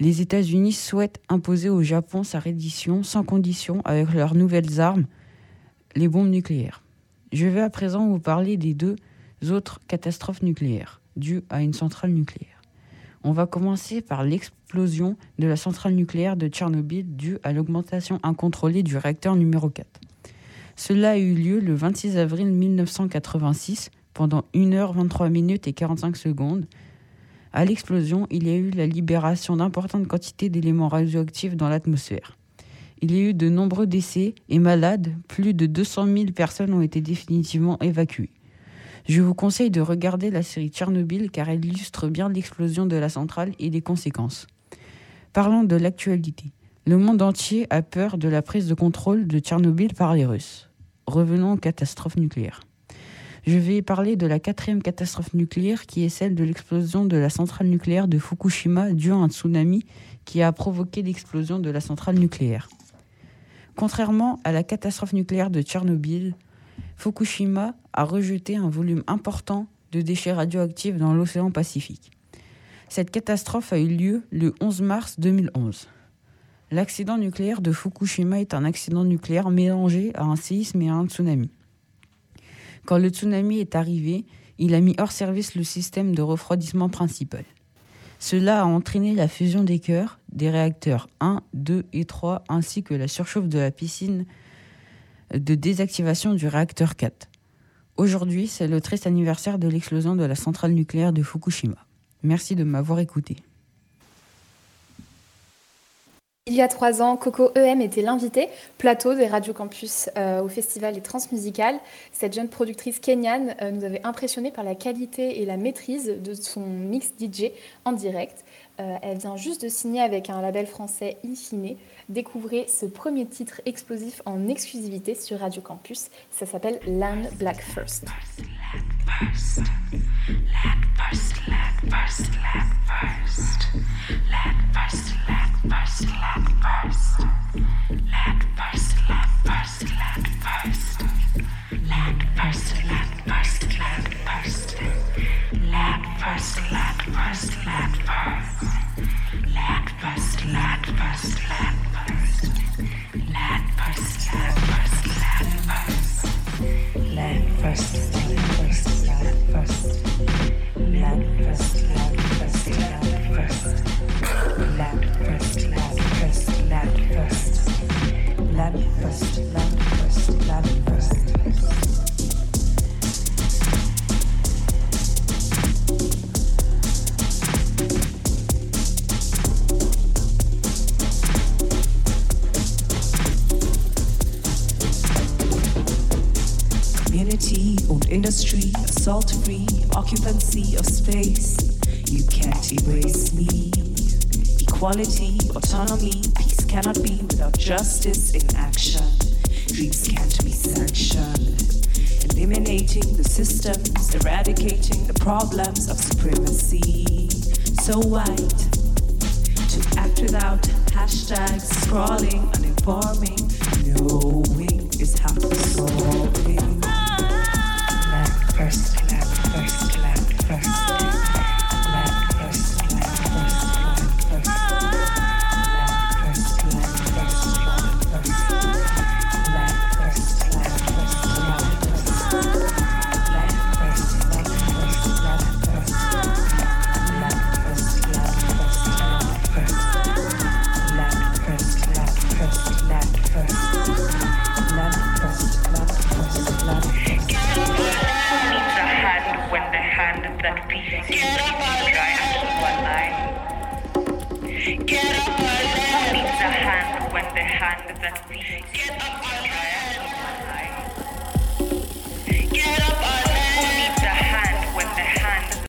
Les États-Unis souhaitent imposer au Japon sa reddition sans condition avec leurs nouvelles armes, les bombes nucléaires. Je vais à présent vous parler des deux autres catastrophes nucléaires dues à une centrale nucléaire. On va commencer par l'explosion de la centrale nucléaire de Tchernobyl due à l'augmentation incontrôlée du réacteur numéro 4. Cela a eu lieu le 26 avril 1986 pendant 1h23 minutes et 45 secondes. À l'explosion, il y a eu la libération d'importantes quantités d'éléments radioactifs dans l'atmosphère. Il y a eu de nombreux décès et malades, plus de 200 000 personnes ont été définitivement évacuées. Je vous conseille de regarder la série Tchernobyl car elle illustre bien l'explosion de la centrale et les conséquences. Parlons de l'actualité. Le monde entier a peur de la prise de contrôle de Tchernobyl par les Russes. Revenons aux catastrophes nucléaires. Je vais parler de la quatrième catastrophe nucléaire qui est celle de l'explosion de la centrale nucléaire de Fukushima due à un tsunami qui a provoqué l'explosion de la centrale nucléaire. Contrairement à la catastrophe nucléaire de Tchernobyl, Fukushima a rejeté un volume important de déchets radioactifs dans l'océan Pacifique. Cette catastrophe a eu lieu le 11 mars 2011. L'accident nucléaire de Fukushima est un accident nucléaire mélangé à un séisme et à un tsunami. Quand le tsunami est arrivé, il a mis hors service le système de refroidissement principal. Cela a entraîné la fusion des cœurs des réacteurs 1, 2 et 3 ainsi que la surchauffe de la piscine de désactivation du réacteur 4. Aujourd'hui, c'est le triste anniversaire de l'explosion de la centrale nucléaire de Fukushima. Merci de m'avoir écouté.
Il y a trois ans, Coco EM était l'invitée plateau des Radio Campus euh, au festival des Transmusicales. Cette jeune productrice kenyane euh, nous avait impressionnés par la qualité et la maîtrise de son mix DJ en direct. Euh, elle vient juste de signer avec un label français Infine. Découvrez ce premier titre explosif en exclusivité sur Radio Campus. Ça s'appelle Land Black First.
first. Let first, let first, Lad first, lad first, lad first.
Can't me. Equality, autonomy, peace cannot be without justice in action. Dreams can't be sanctioned. Eliminating the systems, eradicating the problems of supremacy. So white to act without hashtags, scrolling, uninforming,